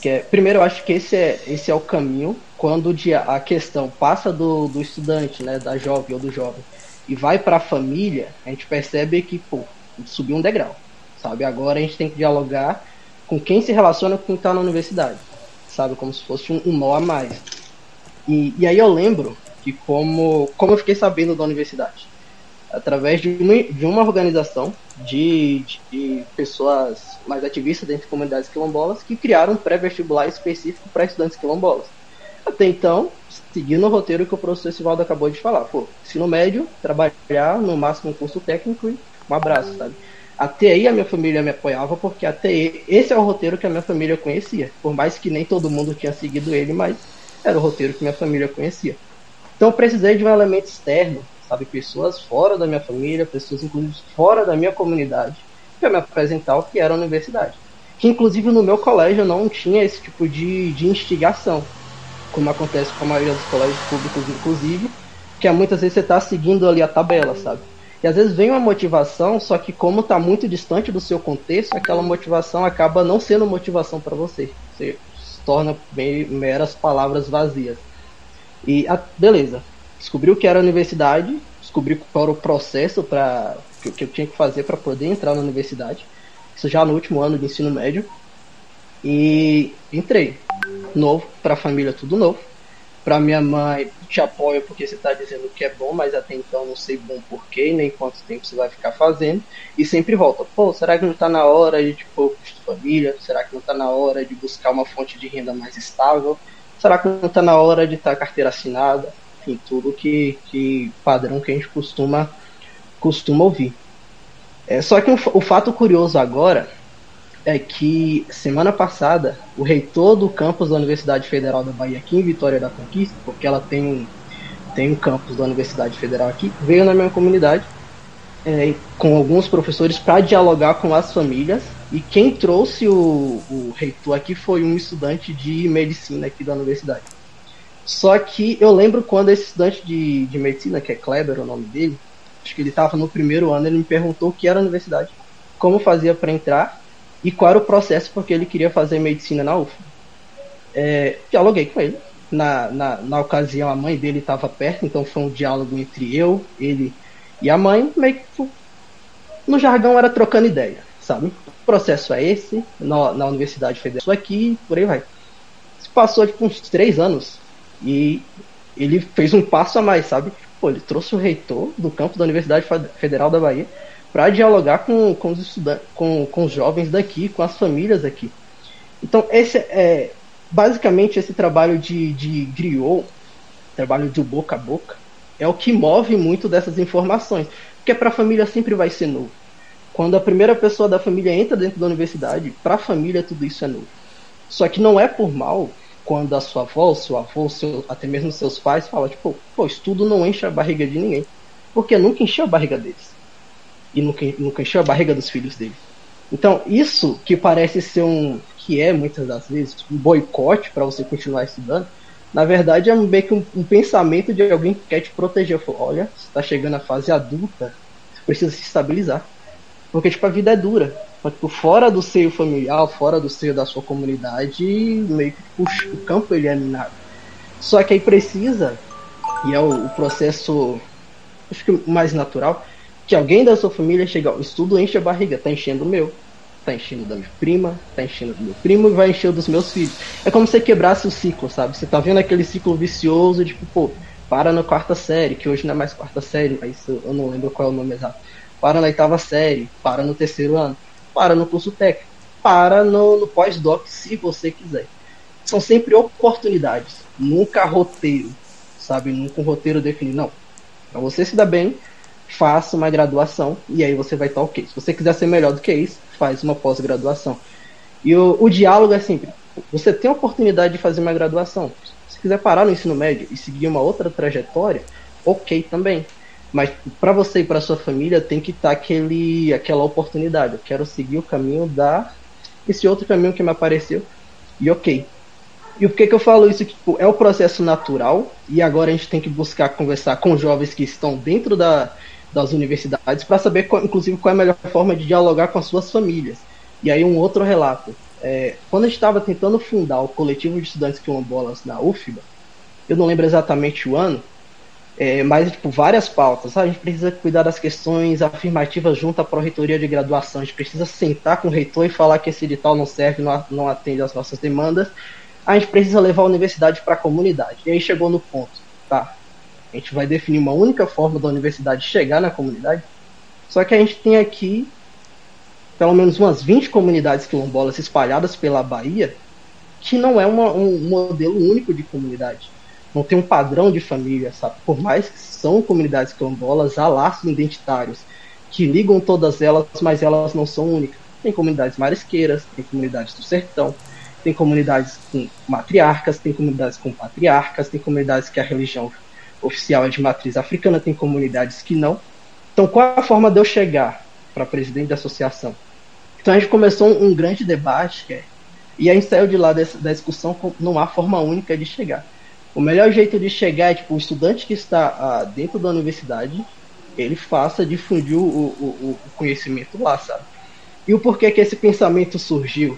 Que é, primeiro, eu acho que esse é, esse é o caminho quando a questão passa do, do estudante, né, da jovem ou do jovem, e vai para a família, a gente percebe que pô, subiu um degrau, sabe? Agora a gente tem que dialogar com quem se relaciona com quem está na universidade sabe? Como se fosse um, um nó a mais. E, e aí eu lembro que como, como eu fiquei sabendo da universidade, através de uma, de uma organização de, de pessoas mais ativistas dentro de comunidades quilombolas que criaram um pré-vestibular específico para estudantes quilombolas. Até então, seguindo o roteiro que o professor Sivaldo acabou de falar, pô, ensino médio, trabalhar no máximo um curso técnico e um abraço, sabe? Até aí a minha família me apoiava, porque até aí, esse é o roteiro que a minha família conhecia. Por mais que nem todo mundo tinha seguido ele, mas era o roteiro que minha família conhecia. Então eu precisei de um elemento externo, sabe? Pessoas fora da minha família, pessoas inclusive fora da minha comunidade, para me apresentar o que era a universidade. Que inclusive no meu colégio não tinha esse tipo de, de instigação, como acontece com a maioria dos colégios públicos, inclusive, que é muitas vezes você está seguindo ali a tabela, sabe? E às vezes vem uma motivação, só que como está muito distante do seu contexto, aquela motivação acaba não sendo motivação para você. Você se torna meras palavras vazias. E a, beleza, descobriu que era a universidade, descobri qual era o processo para que, que eu tinha que fazer para poder entrar na universidade. Isso já no último ano de ensino médio. E entrei. Novo, para a família tudo novo. Para minha mãe, te apoio porque você está dizendo que é bom, mas até então não sei bom porquê, nem quanto tempo você vai ficar fazendo. E sempre volta, pô, será que não está na hora de tipo, família? Será que não está na hora de buscar uma fonte de renda mais estável? Será que não está na hora de estar tá carteira assinada? Enfim, tudo que, que padrão que a gente costuma, costuma ouvir. É, só que o, o fato curioso agora é que semana passada o reitor do campus da Universidade Federal da Bahia aqui em Vitória da Conquista, porque ela tem um, tem um campus da Universidade Federal aqui, veio na minha comunidade é, com alguns professores para dialogar com as famílias e quem trouxe o, o reitor aqui foi um estudante de medicina aqui da universidade. Só que eu lembro quando esse estudante de, de medicina, que é Kleber, o nome dele, acho que ele estava no primeiro ano, ele me perguntou o que era a universidade, como fazia para entrar e qual era o processo porque ele queria fazer medicina na UF. É, dialoguei com ele. Na, na, na ocasião, a mãe dele estava perto, então foi um diálogo entre eu, ele e a mãe, meio que no jargão era trocando ideia, sabe? O processo é esse, na, na Universidade Federal, aqui, por aí vai. Se passou tipo, uns três anos e ele fez um passo a mais, sabe? Pô, ele trouxe o reitor do campo da Universidade Federal da Bahia para dialogar com, com os com, com os jovens daqui, com as famílias aqui. Então, esse é basicamente esse trabalho de, de griot, trabalho de boca a boca, é o que move muito dessas informações. Porque para a família sempre vai ser novo. Quando a primeira pessoa da família entra dentro da universidade, para a família tudo isso é novo. Só que não é por mal quando a sua avó, seu avô, seu, até mesmo seus pais falam, tipo, pô, estudo não enche a barriga de ninguém. Porque nunca encheu a barriga deles e nunca, nunca encheu a barriga dos filhos dele. Então, isso que parece ser um. que é muitas das vezes um boicote para você continuar estudando, na verdade é meio que um, um, pensamento de alguém que quer te proteger. Falo, Olha, você está chegando à fase adulta, você precisa se estabilizar. Porque, tipo, a vida é dura. Mas, tipo, fora do seio familiar, fora do seio da sua comunidade, meio que o campo ele é minado. Só que aí precisa, e é o, o processo acho que mais natural, que alguém da sua família chega, o estudo enche a barriga, tá enchendo o meu, tá enchendo da minha prima, tá enchendo do meu primo e vai encher dos meus filhos. É como se quebrasse o ciclo, sabe? Você tá vendo aquele ciclo vicioso tipo, pô, para na quarta série, que hoje não é mais quarta série, mas eu não lembro qual é o nome exato. Para na oitava série, para no terceiro ano, para no curso técnico, para no, no pós-doc, se você quiser. São sempre oportunidades, nunca roteiro, sabe? Nunca um roteiro definido. Não. Pra você se dar bem, faça uma graduação e aí você vai estar ok. Se você quiser ser melhor do que isso, faz uma pós-graduação. E o, o diálogo é sempre: você tem a oportunidade de fazer uma graduação. Se quiser parar no ensino médio e seguir uma outra trajetória, ok também. Mas para você e para sua família tem que estar aquele, aquela oportunidade. Eu quero seguir o caminho da esse outro caminho que me apareceu e ok. E por que, que eu falo isso? Tipo, é o processo natural e agora a gente tem que buscar conversar com jovens que estão dentro da, das universidades para saber, qual, inclusive, qual é a melhor forma de dialogar com as suas famílias. E aí um outro relato. É, quando a gente estava tentando fundar o coletivo de estudantes quilombolas na UFBA, eu não lembro exatamente o ano, é, mas tipo, várias pautas. A gente precisa cuidar das questões afirmativas junto à pró-reitoria de graduação. A gente precisa sentar com o reitor e falar que esse edital não serve, não, não atende às nossas demandas. A gente precisa levar a universidade para a comunidade. E aí chegou no ponto, tá? A gente vai definir uma única forma da universidade chegar na comunidade. Só que a gente tem aqui pelo menos umas 20 comunidades quilombolas espalhadas pela Bahia, que não é uma, um modelo único de comunidade. Não tem um padrão de família, sabe? Por mais que são comunidades quilombolas, há laços identitários que ligam todas elas, mas elas não são únicas. Tem comunidades marisqueiras, tem comunidades do sertão, tem comunidades com matriarcas, tem comunidades com patriarcas, tem comunidades que a religião oficial é de matriz africana, tem comunidades que não. Então, qual é a forma de eu chegar para presidente da associação? Então, a gente começou um, grande debate, é, e a gente saiu de lá dessa, da discussão não há forma única de chegar. O melhor jeito de chegar é tipo, o estudante que está ah, dentro da universidade, ele faça difundir o, o, o conhecimento lá, sabe? E o porquê que esse pensamento surgiu?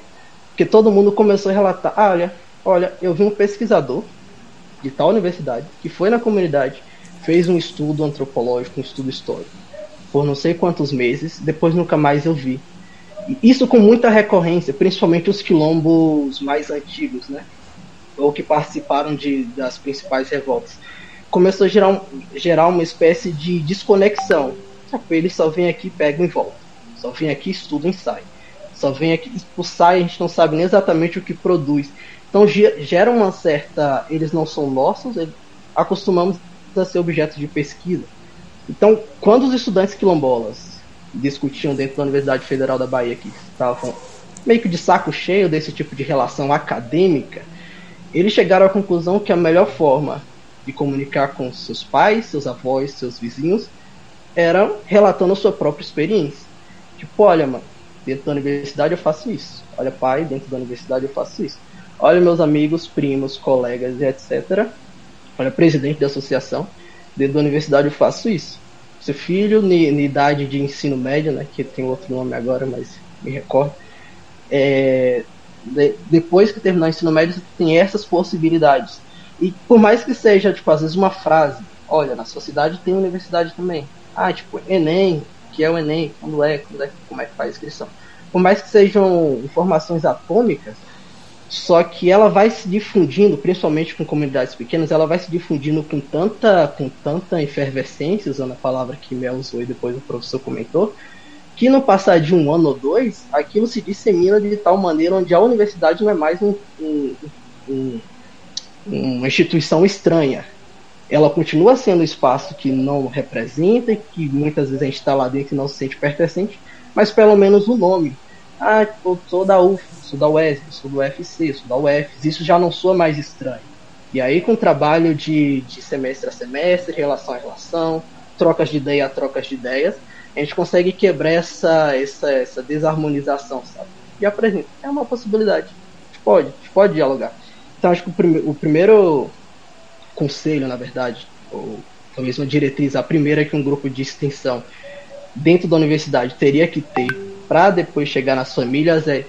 Porque todo mundo começou a relatar, ah, olha, olha, eu vi um pesquisador de tal universidade, que foi na comunidade, fez um estudo antropológico, um estudo histórico, por não sei quantos meses, depois nunca mais eu vi. Isso com muita recorrência, principalmente os quilombos mais antigos, né? Ou que participaram de, das principais revoltas. Começou a gerar, gerar uma espécie de desconexão. Eles só vêm aqui, pegam e voltam. Só vêm aqui, estudam e saem. Só vem aqui, sai, a gente não sabe nem exatamente o que produz. Então gera uma certa. Eles não são nossos, acostumamos a ser objeto de pesquisa. Então, quando os estudantes quilombolas discutiam dentro da Universidade Federal da Bahia que estavam meio que de saco cheio desse tipo de relação acadêmica, eles chegaram à conclusão que a melhor forma de comunicar com seus pais, seus avós, seus vizinhos, era relatando a sua própria experiência. Tipo, olha, mano, dentro da universidade eu faço isso. Olha, pai, dentro da universidade eu faço isso. Olha, meus amigos, primos, colegas etc. Olha, presidente da associação, dentro da universidade eu faço isso. Seu filho, na idade de ensino médio, né, que tem outro nome agora, mas me recordo, é, de, depois que terminar o ensino médio, você tem essas possibilidades. E por mais que seja, tipo, às vezes uma frase, olha, na sua cidade tem universidade também. Ah, tipo, Enem, que é o Enem, quando é, quando é, como é que faz a inscrição. Por mais que sejam informações atômicas, só que ela vai se difundindo, principalmente com comunidades pequenas, ela vai se difundindo com tanta, com tanta efervescência, usando a palavra que Mel usou e depois o professor comentou, que no passar de um ano ou dois, aquilo se dissemina de tal maneira onde a universidade não é mais um, um, um, uma instituição estranha. Ela continua sendo um espaço que não representa, que muitas vezes a gente está lá dentro e não se sente pertencente, mas pelo menos o nome. Ah, eu sou da UF, sou da UES, sou do UFC, sou da UFS, isso já não soa mais estranho. E aí com o trabalho de, de semestre a semestre, relação a relação, trocas de ideia a trocas de ideias, a gente consegue quebrar essa, essa, essa desarmonização, sabe? E apresenta. É uma possibilidade. A gente pode, a gente pode dialogar. Então acho que o, o primeiro conselho, na verdade, ou talvez uma diretriz, a primeira é que um grupo de extensão dentro da universidade teria que ter para depois chegar nas famílias é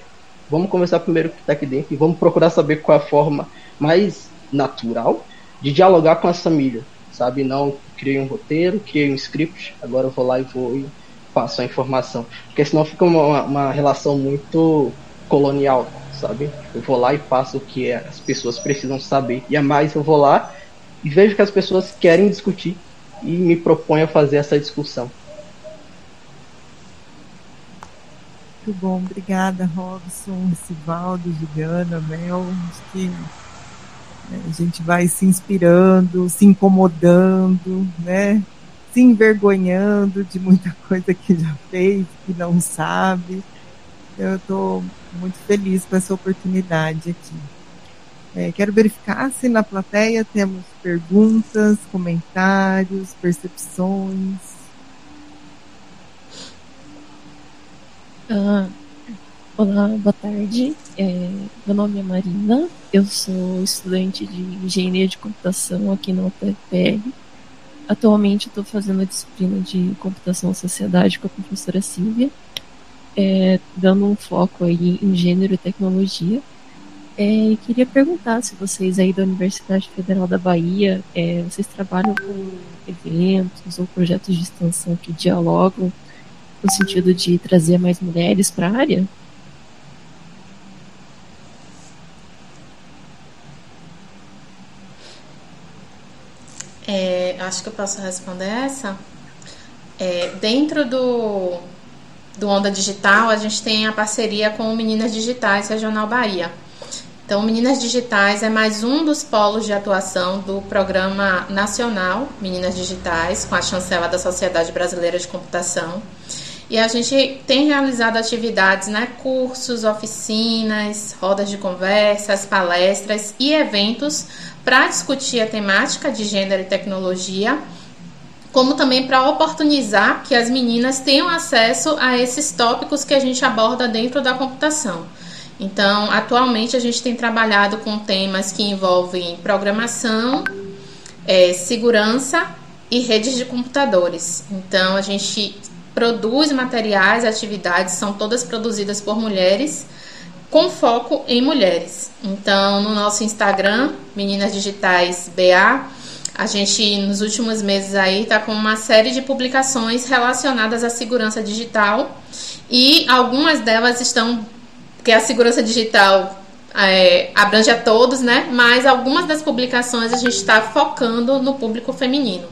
vamos conversar primeiro o que está aqui dentro e vamos procurar saber qual é a forma mais natural de dialogar com as famílias, sabe? Não criei um roteiro, criei um script, agora eu vou lá e vou e passo a informação. Porque senão fica uma, uma relação muito colonial, sabe? Eu vou lá e passo o que as pessoas precisam saber. E a mais eu vou lá e vejo que as pessoas querem discutir e me proponho a fazer essa discussão. Muito bom, obrigada Robson, Sivaldo, Juliana, Mel. Acho que a gente vai se inspirando, se incomodando, né? Se envergonhando de muita *laughs* coisa que já fez, que não sabe. Eu estou muito feliz com essa oportunidade aqui. É, quero verificar se na plateia temos perguntas, comentários, percepções. Ah, olá, boa tarde. É, meu nome é Marina, eu sou estudante de engenharia de computação aqui na UTFPR. Atualmente estou fazendo a disciplina de computação sociedade com a professora Silvia, é, dando um foco aí em gênero e tecnologia. É, queria perguntar se vocês aí da Universidade Federal da Bahia, é, vocês trabalham com eventos ou projetos de extensão que dialogam no sentido de trazer mais mulheres para a área? É, acho que eu posso responder essa. É, dentro do, do Onda Digital, a gente tem a parceria com o Meninas Digitais Regional Bahia. Então, Meninas Digitais é mais um dos polos de atuação do Programa Nacional Meninas Digitais, com a chancela da Sociedade Brasileira de Computação. E a gente tem realizado atividades, né, cursos, oficinas, rodas de conversas, palestras e eventos para discutir a temática de gênero e tecnologia, como também para oportunizar que as meninas tenham acesso a esses tópicos que a gente aborda dentro da computação. Então, atualmente a gente tem trabalhado com temas que envolvem programação, é, segurança e redes de computadores. Então, a gente produz materiais, atividades, são todas produzidas por mulheres, com foco em mulheres. Então, no nosso Instagram, Meninas Digitais BA, a gente nos últimos meses aí está com uma série de publicações relacionadas à segurança digital e algumas delas estão porque a segurança digital é, abrange a todos, né? Mas algumas das publicações a gente está focando no público feminino.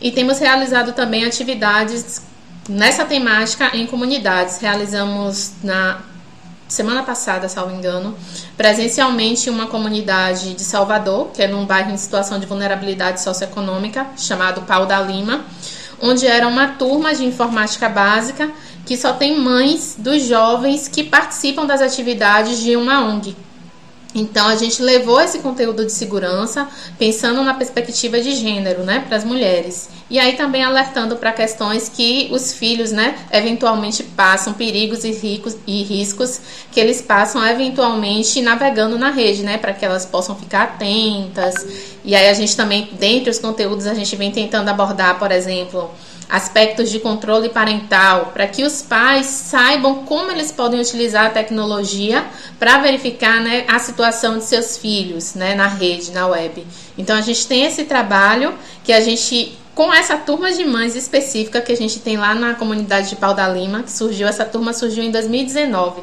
E temos realizado também atividades nessa temática em comunidades. Realizamos na semana passada, salvo engano, presencialmente uma comunidade de Salvador, que é num bairro em situação de vulnerabilidade socioeconômica, chamado Pau da Lima, onde era uma turma de informática básica que só tem mães dos jovens que participam das atividades de uma ONG. Então a gente levou esse conteúdo de segurança pensando na perspectiva de gênero, né, para as mulheres. E aí também alertando para questões que os filhos, né, eventualmente passam perigos e, ricos, e riscos que eles passam eventualmente navegando na rede, né, para que elas possam ficar atentas. E aí a gente também, dentre os conteúdos, a gente vem tentando abordar, por exemplo, aspectos de controle parental, para que os pais saibam como eles podem utilizar a tecnologia para verificar né, a situação de seus filhos né, na rede, na web. Então a gente tem esse trabalho que a gente com essa turma de mães específica que a gente tem lá na comunidade de Pau da Lima, que surgiu, essa turma surgiu em 2019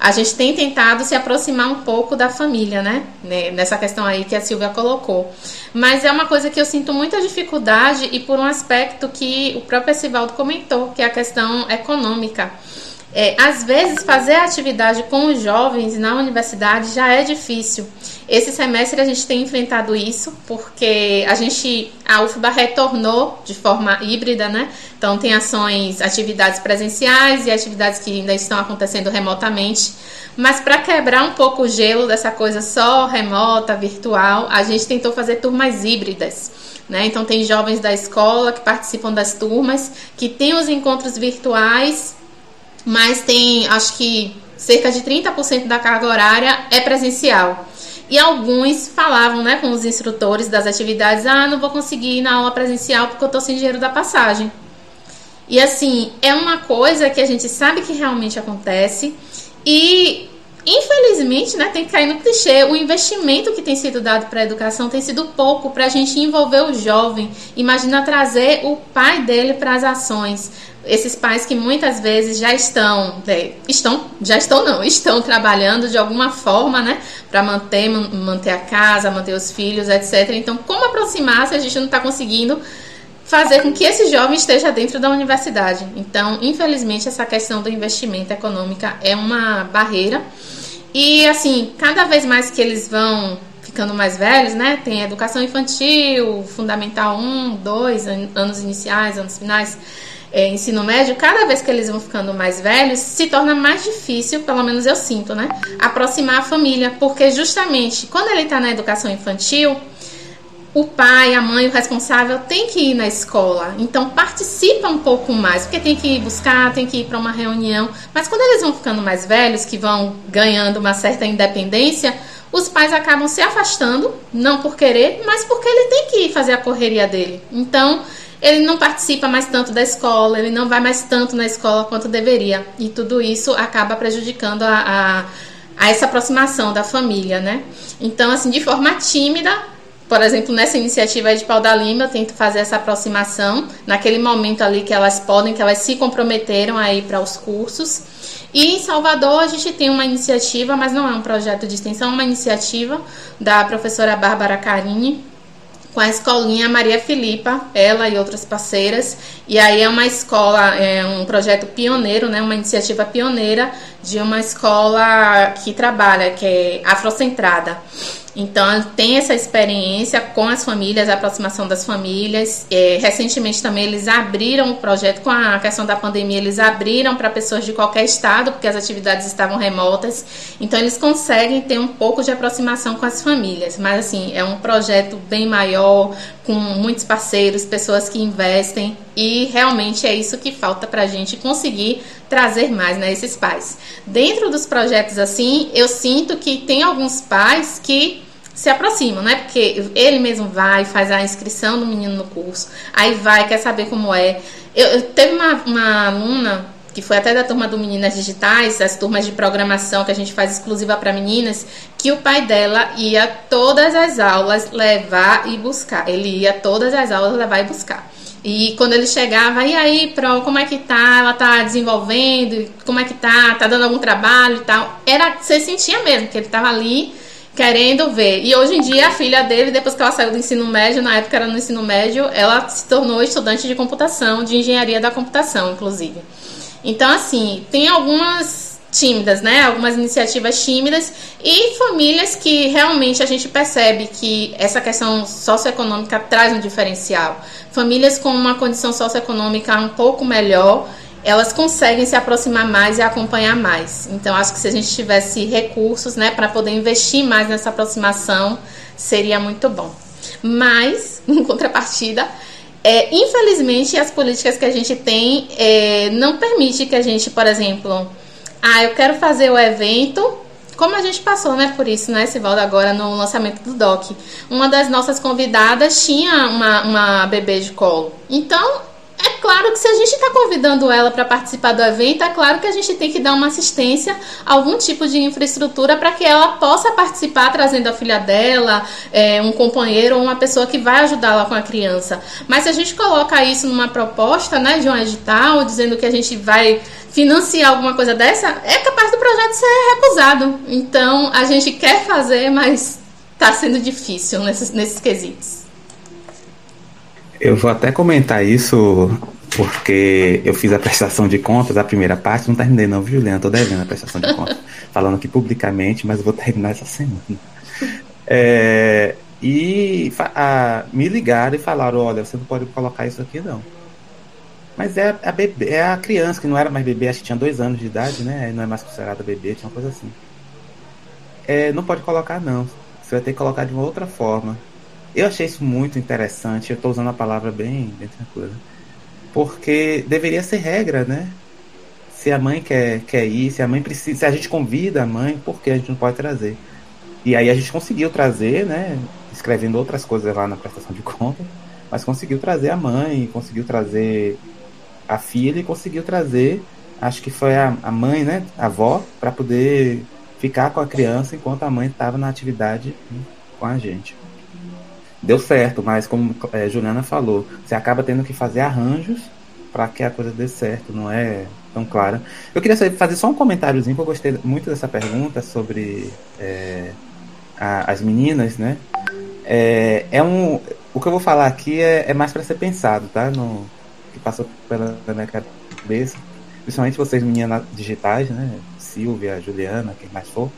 a gente tem tentado se aproximar um pouco da família, né? Nessa questão aí que a Silvia colocou. Mas é uma coisa que eu sinto muita dificuldade e por um aspecto que o próprio Esivaldo comentou, que é a questão econômica. É, às vezes, fazer atividade com os jovens na universidade já é difícil. Esse semestre a gente tem enfrentado isso, porque a gente, a UFBA retornou de forma híbrida, né? Então, tem ações, atividades presenciais e atividades que ainda estão acontecendo remotamente. Mas para quebrar um pouco o gelo dessa coisa só remota, virtual, a gente tentou fazer turmas híbridas. Né? Então, tem jovens da escola que participam das turmas, que têm os encontros virtuais mas tem, acho que cerca de 30% da carga horária é presencial. E alguns falavam, né, com os instrutores das atividades, ah, não vou conseguir ir na aula presencial porque eu tô sem dinheiro da passagem. E assim, é uma coisa que a gente sabe que realmente acontece e infelizmente, né, tem que cair no clichê, o investimento que tem sido dado para a educação tem sido pouco para a gente envolver o jovem. Imagina trazer o pai dele para as ações esses pais que muitas vezes já estão, é, estão, já estão não, estão trabalhando de alguma forma, né, para manter, manter a casa, manter os filhos, etc. Então, como aproximar se a gente não está conseguindo fazer com que esse jovem esteja dentro da universidade? Então, infelizmente, essa questão do investimento econômico é uma barreira. E assim, cada vez mais que eles vão ficando mais velhos, né? Tem educação infantil, fundamental 1, 2, anos iniciais, anos finais é, ensino médio, cada vez que eles vão ficando mais velhos, se torna mais difícil, pelo menos eu sinto, né? Aproximar a família, porque justamente quando ele está na educação infantil, o pai, a mãe, o responsável tem que ir na escola, então participa um pouco mais, porque tem que ir buscar, tem que ir para uma reunião. Mas quando eles vão ficando mais velhos, que vão ganhando uma certa independência, os pais acabam se afastando, não por querer, mas porque ele tem que ir fazer a correria dele. Então, ele não participa mais tanto da escola, ele não vai mais tanto na escola quanto deveria. E tudo isso acaba prejudicando a, a, a essa aproximação da família, né? Então, assim, de forma tímida, por exemplo, nessa iniciativa de Pau da Lima, eu tento fazer essa aproximação naquele momento ali que elas podem, que elas se comprometeram a ir para os cursos. E em Salvador a gente tem uma iniciativa, mas não é um projeto de extensão, é uma iniciativa da professora Bárbara Carini, com a escolinha Maria Filipa, ela e outras parceiras. E aí é uma escola, é um projeto pioneiro, né, uma iniciativa pioneira de uma escola que trabalha, que é afrocentrada. Então, tem essa experiência com as famílias, a aproximação das famílias. É, recentemente também eles abriram o projeto, com a questão da pandemia, eles abriram para pessoas de qualquer estado, porque as atividades estavam remotas. Então, eles conseguem ter um pouco de aproximação com as famílias. Mas, assim, é um projeto bem maior, com muitos parceiros, pessoas que investem. E realmente é isso que falta para a gente conseguir trazer mais né, esses pais. Dentro dos projetos assim, eu sinto que tem alguns pais que se aproximam, né? Porque ele mesmo vai, faz a inscrição do menino no curso, aí vai, quer saber como é. Eu, eu teve uma, uma aluna que foi até da turma do Meninas Digitais, as turmas de programação que a gente faz exclusiva para meninas, que o pai dela ia todas as aulas levar e buscar. Ele ia todas as aulas levar e buscar. E quando ele chegava, e aí, Pro, como é que tá? Ela tá desenvolvendo? Como é que tá? Tá dando algum trabalho e tal? Era, você sentia mesmo que ele tava ali querendo ver. E hoje em dia a filha dele, depois que ela saiu do ensino médio, na época era no ensino médio, ela se tornou estudante de computação, de engenharia da computação, inclusive. Então, assim, tem algumas tímidas, né? Algumas iniciativas tímidas e famílias que realmente a gente percebe que essa questão socioeconômica traz um diferencial. Famílias com uma condição socioeconômica um pouco melhor elas conseguem se aproximar mais e acompanhar mais. Então, acho que se a gente tivesse recursos, né, para poder investir mais nessa aproximação, seria muito bom. Mas, *laughs* em contrapartida, é, infelizmente, as políticas que a gente tem é, não permite que a gente, por exemplo, ah, eu quero fazer o evento, como a gente passou, né, por isso, né, Sivaldo, agora no lançamento do DOC. Uma das nossas convidadas tinha uma, uma bebê de colo. Então, é claro que se a gente está convidando ela para participar do evento, é claro que a gente tem que dar uma assistência, algum tipo de infraestrutura para que ela possa participar, trazendo a filha dela, é, um companheiro ou uma pessoa que vai ajudá-la com a criança. Mas se a gente coloca isso numa proposta, né, de um edital, dizendo que a gente vai financiar alguma coisa dessa, é capaz do projeto ser recusado. Então a gente quer fazer, mas está sendo difícil nesses, nesses quesitos. Eu vou até comentar isso porque eu fiz a prestação de contas, a primeira parte, não terminei não, viu, Juliana? Tô devendo a prestação de contas. *laughs* falando aqui publicamente, mas vou terminar essa semana. É, e a, me ligaram e falaram, olha, você não pode colocar isso aqui não. Mas é a, bebê, é a criança, que não era mais bebê, acho que tinha dois anos de idade, né? Não é mais considerada bebê, tinha uma coisa assim. É, não pode colocar não. Você vai ter que colocar de uma outra forma. Eu achei isso muito interessante, eu estou usando a palavra bem, bem tranquila. Porque deveria ser regra, né? Se a mãe quer, quer ir, se a mãe precisa, se a gente convida a mãe, por que a gente não pode trazer? E aí a gente conseguiu trazer, né? Escrevendo outras coisas lá na prestação de conta, mas conseguiu trazer a mãe, conseguiu trazer a filha e conseguiu trazer, acho que foi a, a mãe, né? A avó, para poder ficar com a criança enquanto a mãe estava na atividade com a gente deu certo, mas como é, Juliana falou, você acaba tendo que fazer arranjos para que a coisa dê certo, não é tão clara. Eu queria fazer só um comentáriozinho, que eu gostei muito dessa pergunta sobre é, a, as meninas, né? É, é, um, o que eu vou falar aqui é, é mais para ser pensado, tá? No, que passou pela minha cabeça, principalmente vocês meninas digitais, né? Silvia, Juliana, quem mais for.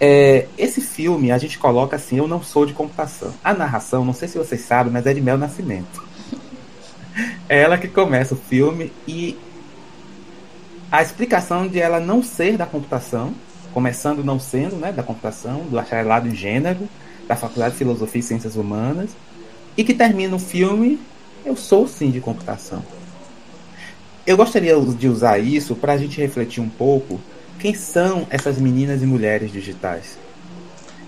É, esse filme a gente coloca assim, eu não sou de computação. A narração, não sei se vocês sabem, mas é de Mel Nascimento. É ela que começa o filme e a explicação de ela não ser da computação, começando não sendo né, da computação, do bacharelado em gênero, da Faculdade de Filosofia e Ciências Humanas, e que termina o filme, eu sou sim de computação. Eu gostaria de usar isso para a gente refletir um pouco quem são essas meninas e mulheres digitais?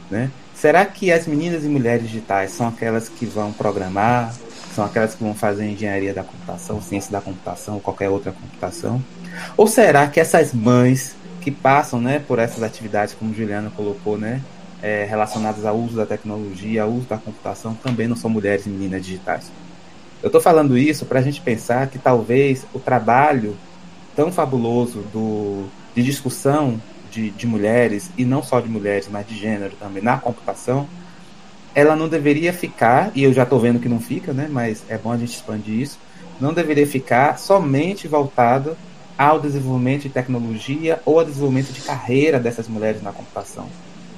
Né? Será que as meninas e mulheres digitais são aquelas que vão programar, são aquelas que vão fazer engenharia da computação, ciência da computação, qualquer outra computação? Ou será que essas mães que passam né, por essas atividades, como Juliana colocou, né, é, relacionadas ao uso da tecnologia, ao uso da computação, também não são mulheres e meninas digitais? Eu estou falando isso para a gente pensar que talvez o trabalho tão fabuloso do de discussão de, de mulheres, e não só de mulheres, mas de gênero também, na computação, ela não deveria ficar, e eu já estou vendo que não fica, né, mas é bom a gente expandir isso, não deveria ficar somente voltado ao desenvolvimento de tecnologia ou ao desenvolvimento de carreira dessas mulheres na computação,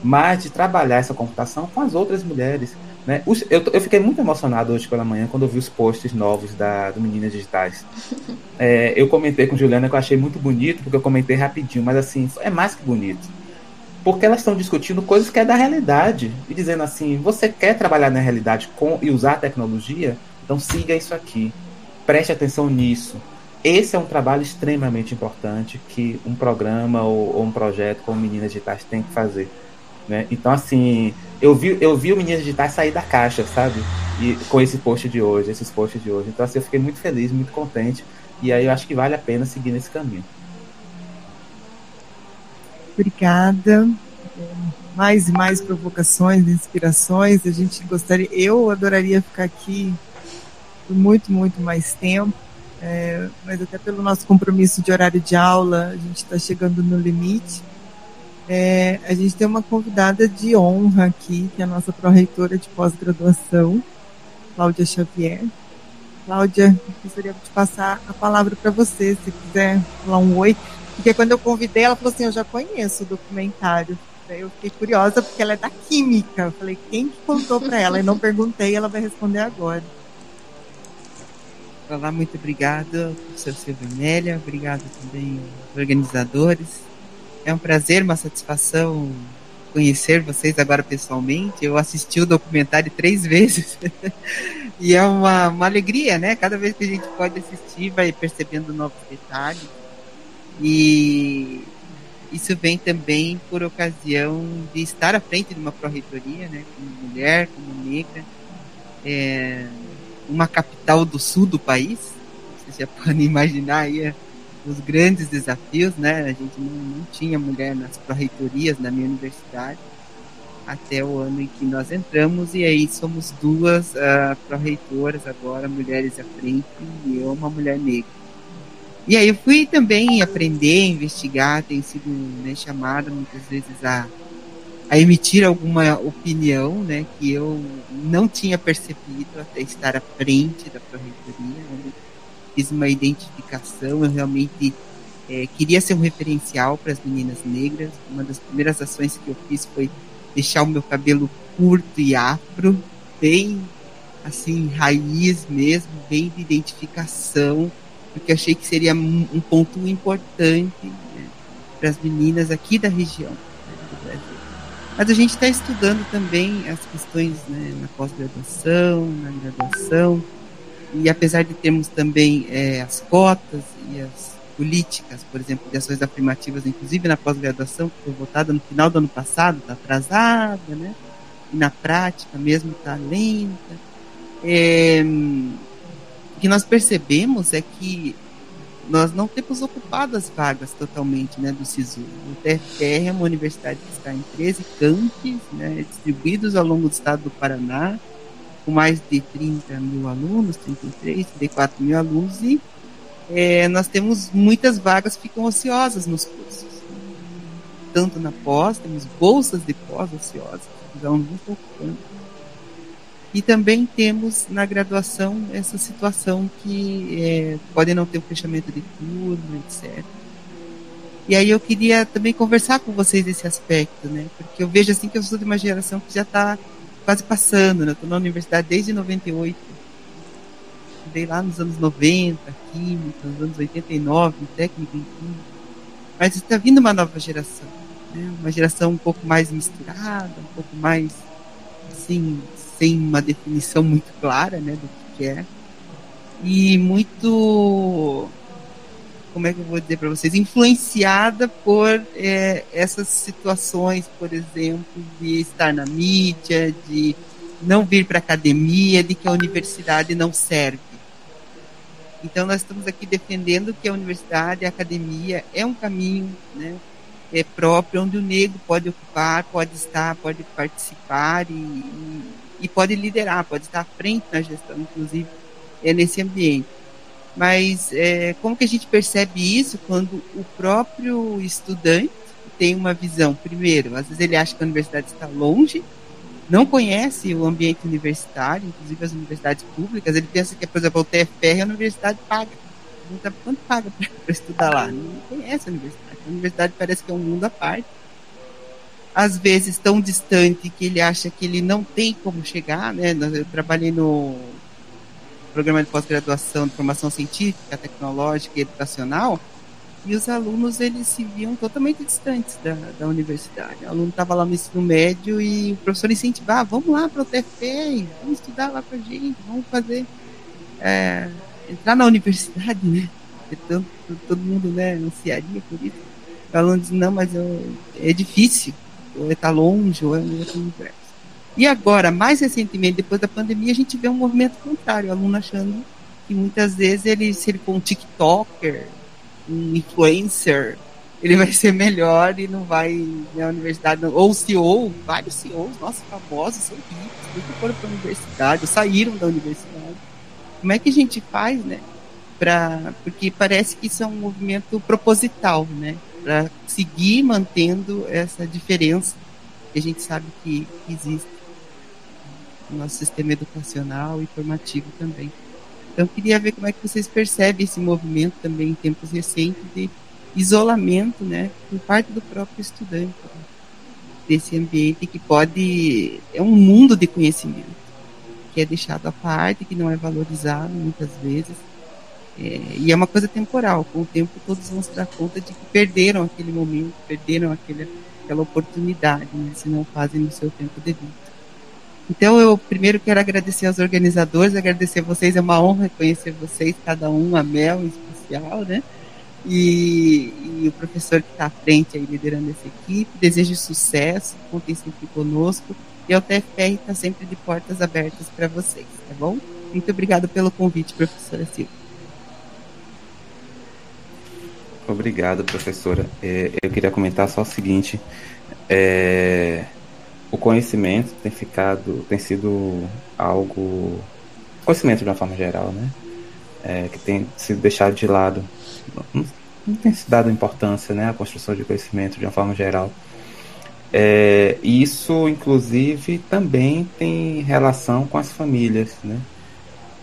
mas de trabalhar essa computação com as outras mulheres. Né? Eu, eu fiquei muito emocionado hoje pela manhã quando eu vi os posts novos da, do Meninas Digitais. *laughs* É, eu comentei com Juliana que eu achei muito bonito, porque eu comentei rapidinho, mas assim, é mais que bonito. Porque elas estão discutindo coisas que é da realidade. E dizendo assim, você quer trabalhar na realidade com e usar a tecnologia? Então siga isso aqui. Preste atenção nisso. Esse é um trabalho extremamente importante que um programa ou, ou um projeto como Meninas Digitais tem que fazer. Né? Então, assim, eu vi, eu vi o Meninas Digitais sair da caixa, sabe? E com esse post de hoje, esses posts de hoje. Então, assim, eu fiquei muito feliz, muito contente. E aí eu acho que vale a pena seguir nesse caminho. Obrigada. Mais e mais provocações, inspirações. A gente gostaria, eu adoraria ficar aqui por muito, muito mais tempo. É, mas até pelo nosso compromisso de horário de aula, a gente está chegando no limite. É, a gente tem uma convidada de honra aqui, que é a nossa pró-reitora de pós-graduação, Cláudia Xavier. Cláudia, gostaria de passar a palavra para você, se quiser falar um oi. Porque quando eu convidei, ela falou assim: Eu já conheço o documentário. Eu fiquei curiosa porque ela é da Química. Eu falei: Quem que contou para ela? E não perguntei, ela vai responder agora. Olá, muito obrigado, professor Silvio Amélia, obrigado também aos organizadores. É um prazer, uma satisfação conhecer vocês agora pessoalmente. Eu assisti o documentário três *laughs* vezes e é uma, uma alegria, né? Cada vez que a gente pode assistir, vai percebendo novos detalhes. E isso vem também por ocasião de estar à frente de uma pró-reitoria, né? Como mulher, como negra. É, uma capital do sul do país. Vocês já *laughs* podem imaginar aí os grandes desafios, né? A gente não, não tinha mulher nas pró-reitorias na minha universidade até o ano em que nós entramos e aí somos duas uh, pró-reitoras agora, mulheres à frente e eu uma mulher negra. E aí eu fui também aprender, investigar, tenho sido né, chamada muitas vezes a a emitir alguma opinião, né, que eu não tinha percebido até estar à frente da pró-reitoria, onde fiz uma identificação, eu realmente é, queria ser um referencial para as meninas negras. Uma das primeiras ações que eu fiz foi deixar o meu cabelo curto e afro, bem assim, raiz mesmo, bem de identificação, porque achei que seria um ponto importante né, para as meninas aqui da região né, do Brasil. Mas a gente está estudando também as questões né, na pós-graduação, na graduação, e apesar de termos também é, as cotas e as políticas, por exemplo, de ações afirmativas, inclusive na pós-graduação, que foi votada no final do ano passado, está atrasada, né? E na prática mesmo está lenta. É, o que nós percebemos é que nós não temos ocupado as vagas totalmente né, do SISU. O TFR é uma universidade que está em 13 campos, né, distribuídos ao longo do estado do Paraná, com mais de 30 mil alunos, 33, 34 mil alunos, e é, nós temos muitas vagas que ficam ociosas nos cursos. Tanto na pós, temos bolsas de pós ociosas, os alunos não ocupando e também temos na graduação essa situação que é, pode não ter o um fechamento de turno, etc. E aí eu queria também conversar com vocês desse aspecto, né? Porque eu vejo assim que eu sou de uma geração que já está quase passando, né? Estou na universidade desde 98. Estudei lá nos anos 90, química, nos anos 89, técnica em química. Mas está vindo uma nova geração, né? Uma geração um pouco mais misturada, um pouco mais, assim, sem uma definição muito clara né, do que é. E muito. Como é que eu vou dizer para vocês? Influenciada por é, essas situações, por exemplo, de estar na mídia, de não vir para academia, de que a universidade não serve. Então, nós estamos aqui defendendo que a universidade, a academia, é um caminho né, é próprio onde o negro pode ocupar, pode estar, pode participar e, e pode liderar, pode estar à frente na gestão, inclusive, é nesse ambiente. Mas é, como que a gente percebe isso quando o próprio estudante tem uma visão? Primeiro, às vezes ele acha que a universidade está longe, não conhece o ambiente universitário, inclusive as universidades públicas, ele pensa que, por exemplo, o TFR, a universidade paga. Não sabe quanto paga para estudar lá. Não conhece a universidade. A universidade parece que é um mundo à parte às vezes tão distante que ele acha que ele não tem como chegar, né? Eu trabalhei no programa de pós-graduação de formação científica, tecnológica e educacional, e os alunos eles se viam totalmente distantes da, da universidade. O aluno estava lá no ensino médio e o professor incentivava, vamos lá para o TFE, vamos estudar lá para gente, vamos fazer é, entrar na universidade, né? Tanto, todo mundo né, ansiaria por isso. O aluno diz, não, mas eu, é difícil ou está longe, ou é um outro universo. E agora, mais recentemente, depois da pandemia, a gente vê um movimento contrário, o aluno achando que muitas vezes ele, se ele for um TikToker, um influencer, ele vai ser melhor e não vai na universidade, não. ou CEO, vários CEOs, nossos famosos, são ricos, nunca foram para a universidade, saíram da universidade. Como é que a gente faz, né? Pra, porque parece que isso é um movimento proposital, né? para seguir mantendo essa diferença que a gente sabe que existe no nosso sistema educacional e formativo também. Então, queria ver como é que vocês percebem esse movimento também em tempos recentes de isolamento, né, por parte do próprio estudante desse ambiente que pode é um mundo de conhecimento que é deixado à parte, que não é valorizado muitas vezes É, e é uma coisa temporal. Com o tempo, todos vão se dar conta de que perderam aquele momento, perderam aquele, aquela oportunidade, né, se não fazem no seu tempo devido. Então, eu primeiro quero agradecer aos organizadores, agradecer vocês, é uma honra conhecer vocês, cada um, a Mel em especial, né? E, e o professor que está à frente aí liderando essa equipe. Desejo sucesso, contem sempre conosco. E a UTFR está sempre de portas abertas para vocês, tá bom? Muito obrigado pelo convite, professora Silvia. Obrigado, professora. É, eu queria comentar só o seguinte: é, o conhecimento tem ficado, tem sido algo, conhecimento de uma forma geral, né? É, que tem sido deixado de lado não, não tem se dado importância né, à construção de conhecimento de uma forma geral. É, isso, inclusive, também tem relação com as famílias. Né?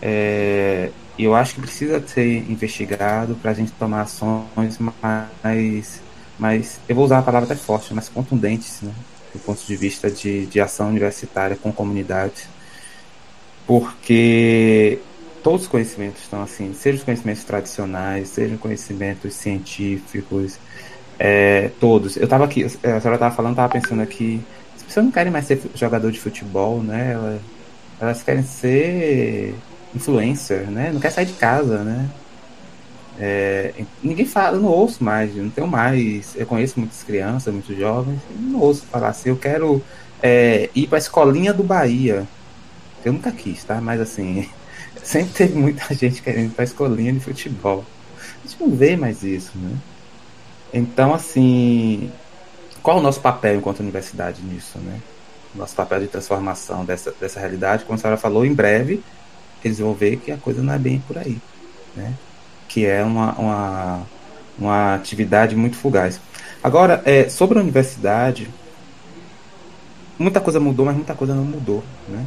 É, eu acho que precisa ser investigado para a gente tomar ações mais, mais, eu vou usar a palavra até forte, mais contundentes, né? Do ponto de vista de, de ação universitária com comunidade, porque todos os conhecimentos estão assim, sejam os conhecimentos tradicionais, sejam conhecimentos científicos, é, todos. Eu estava aqui, a senhora estava falando, estava pensando aqui, as pessoas não querem mais ser jogador de futebol, né? Elas, elas querem ser influencer, né? Não quer sair de casa, né? É, ninguém fala, eu não ouço mais, eu não tenho mais. Eu conheço muitas crianças, muitos jovens, não ouço falar assim, eu quero é, ir para a escolinha do Bahia. Eu nunca quis, tá? Mas assim, *laughs* sempre teve muita *laughs* gente querendo ir para escolinha de futebol. A gente não vê mais isso, né? Então, assim, qual é o nosso papel enquanto universidade nisso, né? Nosso papel de transformação dessa, dessa realidade, como a senhora falou, em breve eles vão ver que a coisa não é bem por aí, né? Que é uma, uma, uma atividade muito fugaz. Agora, é, sobre a universidade, muita coisa mudou, mas muita coisa não mudou, né?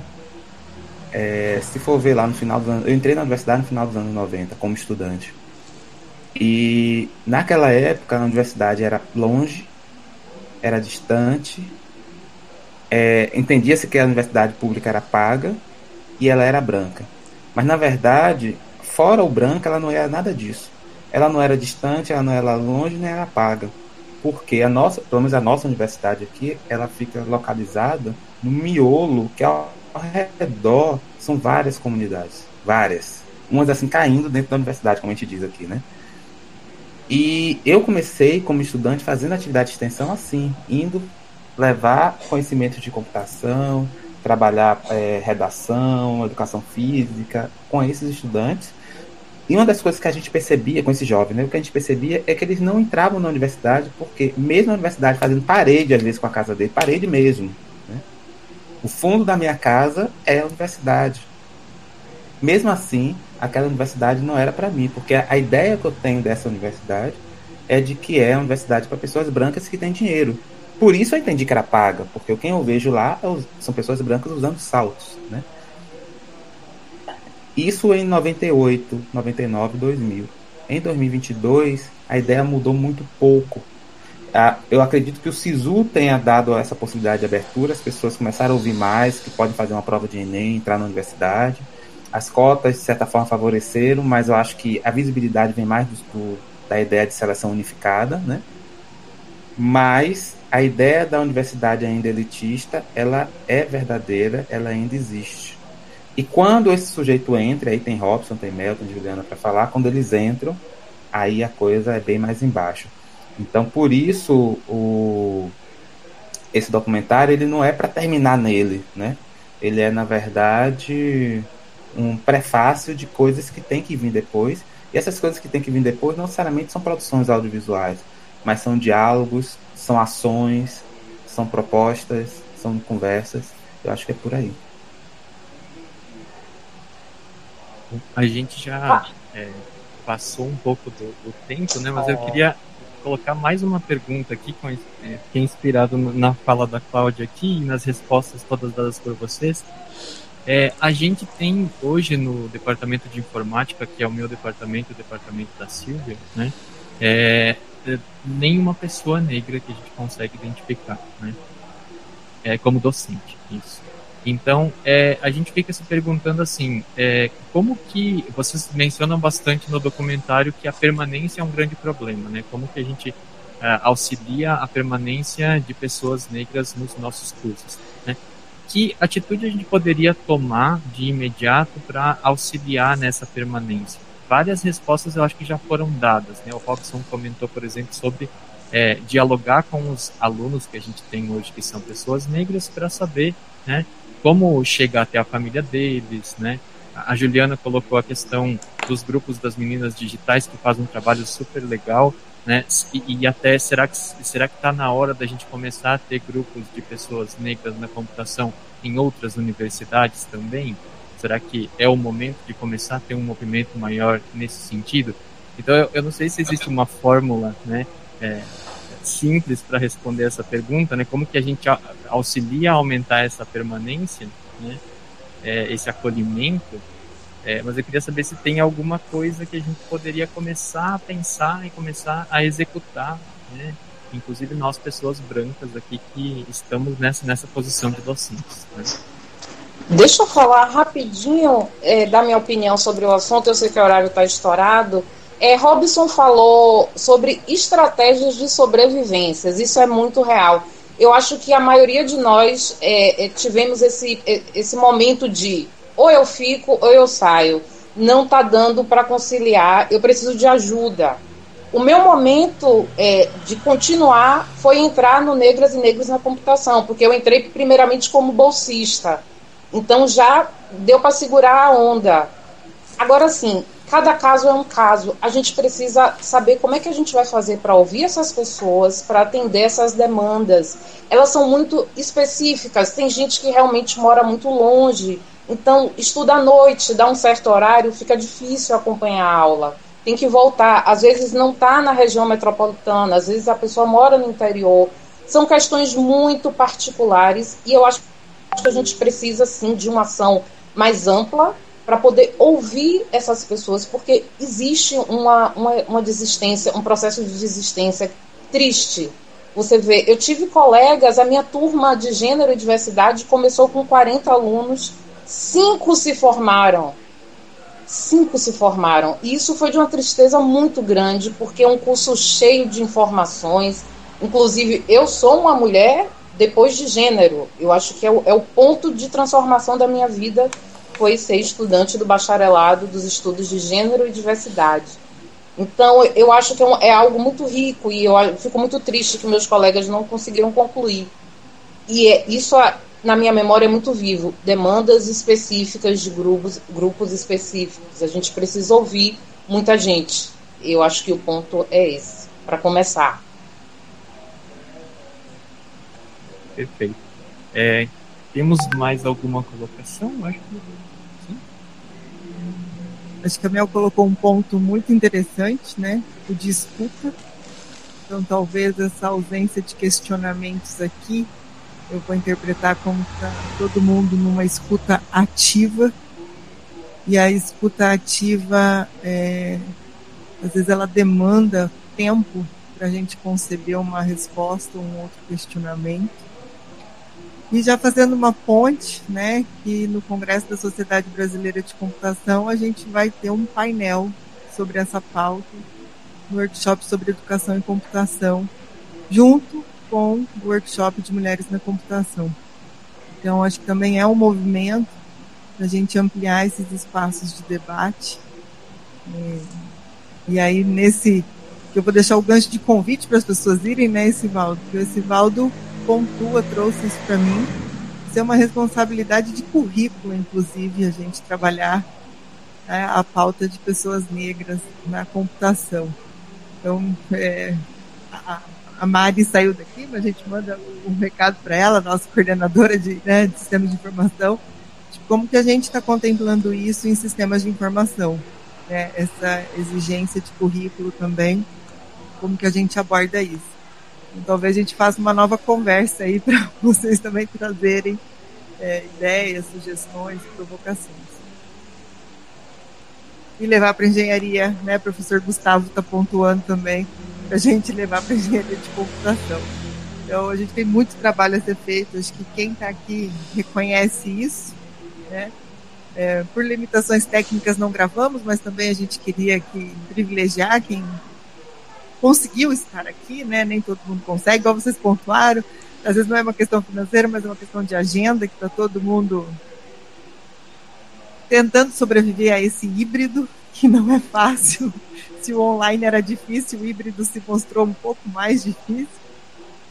É, se for ver lá no final dos anos. Eu entrei na universidade no final dos anos 90 como estudante. E naquela época a universidade era longe, era distante, é, entendia-se que a universidade pública era paga e ela era branca. Mas na verdade, fora o branco, ela não era nada disso. Ela não era distante, ela não era longe, nem era paga. Porque a nossa, pelo menos a nossa universidade aqui, ela fica localizada no miolo, que é ao redor são várias comunidades, várias. Umas assim caindo dentro da universidade, como a gente diz aqui, né? E eu comecei como estudante fazendo atividade de extensão assim, indo levar conhecimento de computação, trabalhar é, redação, educação física com esses estudantes. E uma das coisas que a gente percebia com esses jovens, né, o que a gente percebia é que eles não entravam na universidade porque, mesmo na universidade, fazendo parede às vezes com a casa dele, parede mesmo, o fundo da minha casa é a universidade. Mesmo assim, aquela universidade não era para mim, porque a ideia que eu tenho dessa universidade é de que é uma universidade para pessoas brancas que têm dinheiro. Por isso eu entendi que era paga, porque quem eu vejo lá é são pessoas brancas usando saltos, né? Isso em 98, 99, 2000. Em 2022, a ideia mudou muito pouco eu acredito que o SISU tenha dado essa possibilidade de abertura, as pessoas começaram a ouvir mais, que podem fazer uma prova de Enem, entrar na universidade. As cotas, de certa forma, favoreceram, mas eu acho que a visibilidade vem mais do, da ideia de seleção unificada, né? Mas a ideia da universidade ainda elitista, ela é verdadeira, ela ainda existe. E quando esse sujeito entra, aí tem Robson, tem Melton, Juliana para falar, quando eles entram, aí a coisa é bem mais embaixo. Então, por isso, o, esse documentário ele não é para terminar nele, né? Ele é, na verdade, um prefácio de coisas que tem que vir depois. E essas coisas que tem que vir depois não necessariamente são produções audiovisuais, mas são diálogos, são ações, são propostas, são conversas. Eu acho que é por aí. A gente já é, passou um pouco do, do tempo, né? Mas eu queria colocar mais uma pergunta aqui, com, é, que é inspirado na fala da Cláudia aqui e nas respostas todas dadas por vocês. É, a gente tem hoje no departamento de informática, que é o meu departamento, o departamento da Silvia, né? É, é, nenhuma pessoa negra que a gente consegue identificar, né? É como docente, isso. Então, é, a gente fica se perguntando assim, é, como que vocês mencionam bastante no documentário que a permanência é um grande problema, né? Como que a gente é, auxilia a permanência de pessoas negras nos nossos cursos, né? Que atitude a gente poderia tomar de imediato para auxiliar nessa permanência? Várias respostas eu acho que já foram dadas, né? O Robson comentou, por exemplo, sobre é, dialogar com os alunos que a gente tem hoje, que são pessoas negras, para saber, né? Como chegar até a família deles, né? A Juliana colocou a questão dos grupos das meninas digitais que fazem um trabalho super legal, né? E, e até será que será que está na hora da gente começar a ter grupos de pessoas negras na computação em outras universidades também? Será que é o momento de começar a ter um movimento maior nesse sentido? Então eu, eu não sei se existe uma fórmula, né? É, simples para responder essa pergunta, né? Como que a gente auxilia a aumentar essa permanência, né? É, esse acolhimento. É, mas eu queria saber se tem alguma coisa que a gente poderia começar a pensar e começar a executar, né? Inclusive nós, pessoas brancas aqui que estamos nessa, nessa posição de docentes. Né? Deixa eu falar rapidinho é, da minha opinião sobre o assunto. Eu sei que o horário está estourado. É, Robson falou sobre estratégias de sobrevivências, isso é muito real. Eu acho que a maioria de nós é, é, tivemos esse, é, esse momento de ou eu fico ou eu saio. Não está dando para conciliar, eu preciso de ajuda. O meu momento é, de continuar foi entrar no Negras e Negros na Computação, porque eu entrei primeiramente como bolsista. Então já deu para segurar a onda. Agora sim, Cada caso é um caso. A gente precisa saber como é que a gente vai fazer para ouvir essas pessoas, para atender essas demandas. Elas são muito específicas. Tem gente que realmente mora muito longe. Então, estuda à noite, dá um certo horário, fica difícil acompanhar a aula. Tem que voltar. Às vezes não está na região metropolitana, às vezes a pessoa mora no interior. São questões muito particulares e eu acho que a gente precisa sim de uma ação mais ampla para poder ouvir essas pessoas, porque existe uma, uma, uma desistência, um processo de desistência triste. Você vê, eu tive colegas, a minha turma de gênero e diversidade começou com 40 alunos, cinco se formaram. Cinco se formaram. E isso foi de uma tristeza muito grande, porque é um curso cheio de informações. Inclusive, eu sou uma mulher depois de gênero. Eu acho que é o, é o ponto de transformação da minha vida foi ser estudante do bacharelado dos estudos de gênero e diversidade. Então, eu acho que é, um, é algo muito rico e eu fico muito triste que meus colegas não conseguiram concluir. E é, isso, na minha memória, é muito vivo. Demandas específicas de grupos, grupos específicos. A gente precisa ouvir muita gente. Eu acho que o ponto é esse, para começar. Perfeito. É, temos mais alguma colocação? Acho que Acho que a Mel colocou um ponto muito interessante, né? O de escuta. Então, talvez essa ausência de questionamentos aqui, eu vou interpretar como tá todo mundo numa escuta ativa. E a escuta ativa, é, às vezes, ela demanda tempo para a gente conceber uma resposta, um outro questionamento. E já fazendo uma ponte, né, que no Congresso da Sociedade Brasileira de Computação a gente vai ter um painel sobre essa pauta no workshop sobre educação e computação, junto com o workshop de mulheres na computação. Então, acho que também é um movimento para a gente ampliar esses espaços de debate. É, e aí, nesse, que eu vou deixar o gancho de convite para as pessoas irem, né, Esivaldo? Porque o Esivaldo pontua, trouxe isso para mim. Isso é uma responsabilidade de currículo, inclusive, a gente trabalhar né, a pauta de pessoas negras na computação. Então, é, a, a, Mari saiu daqui, mas a gente manda um recado para ela, nossa coordenadora de, né, de sistemas de informação, de como que a gente está contemplando isso em sistemas de informação. Né, essa exigência de currículo também, como que a gente aborda isso. Talvez a gente faça uma nova conversa aí *laughs* para vocês também trazerem é, ideias, sugestões, provocações. E levar para engenharia, né? O professor Gustavo está pontuando também, para a gente levar para engenharia de computação. Então a gente tem muito trabalho a ser feito. Acho que quem está aqui reconhece isso, né? É, por limitações técnicas não gravamos, mas também a gente queria que privilegiar quem conseguiu estar aqui, né? Nem todo mundo consegue, igual vocês pontuaram. Às vezes não é uma questão financeira, mas é uma questão de agenda, que está todo mundo tentando sobreviver a esse híbrido, que não é fácil. *laughs* Se o online era difícil, o híbrido se mostrou um pouco mais difícil.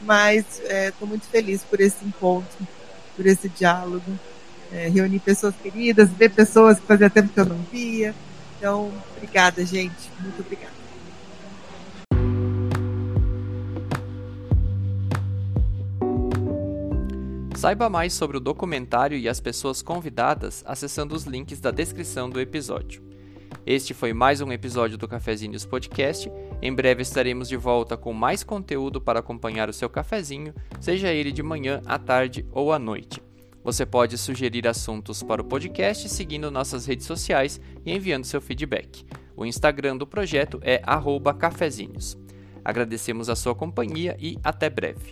Mas estou é, muito feliz por esse encontro, por esse diálogo. É, reunir pessoas queridas, ver pessoas que fazia tempo que eu não via. Então, obrigada, gente. Muito obrigada. Saiba mais sobre o documentário e as pessoas convidadas acessando os links da descrição do episódio. Este foi mais um episódio do Cafezinhos Podcast. Em breve estaremos de volta com mais conteúdo para acompanhar o seu cafezinho, seja ele de manhã, à tarde ou à noite. Você pode sugerir assuntos para o podcast seguindo nossas redes sociais e enviando seu feedback. O Instagram do projeto é cafezinhos. Agradecemos a sua companhia e até breve.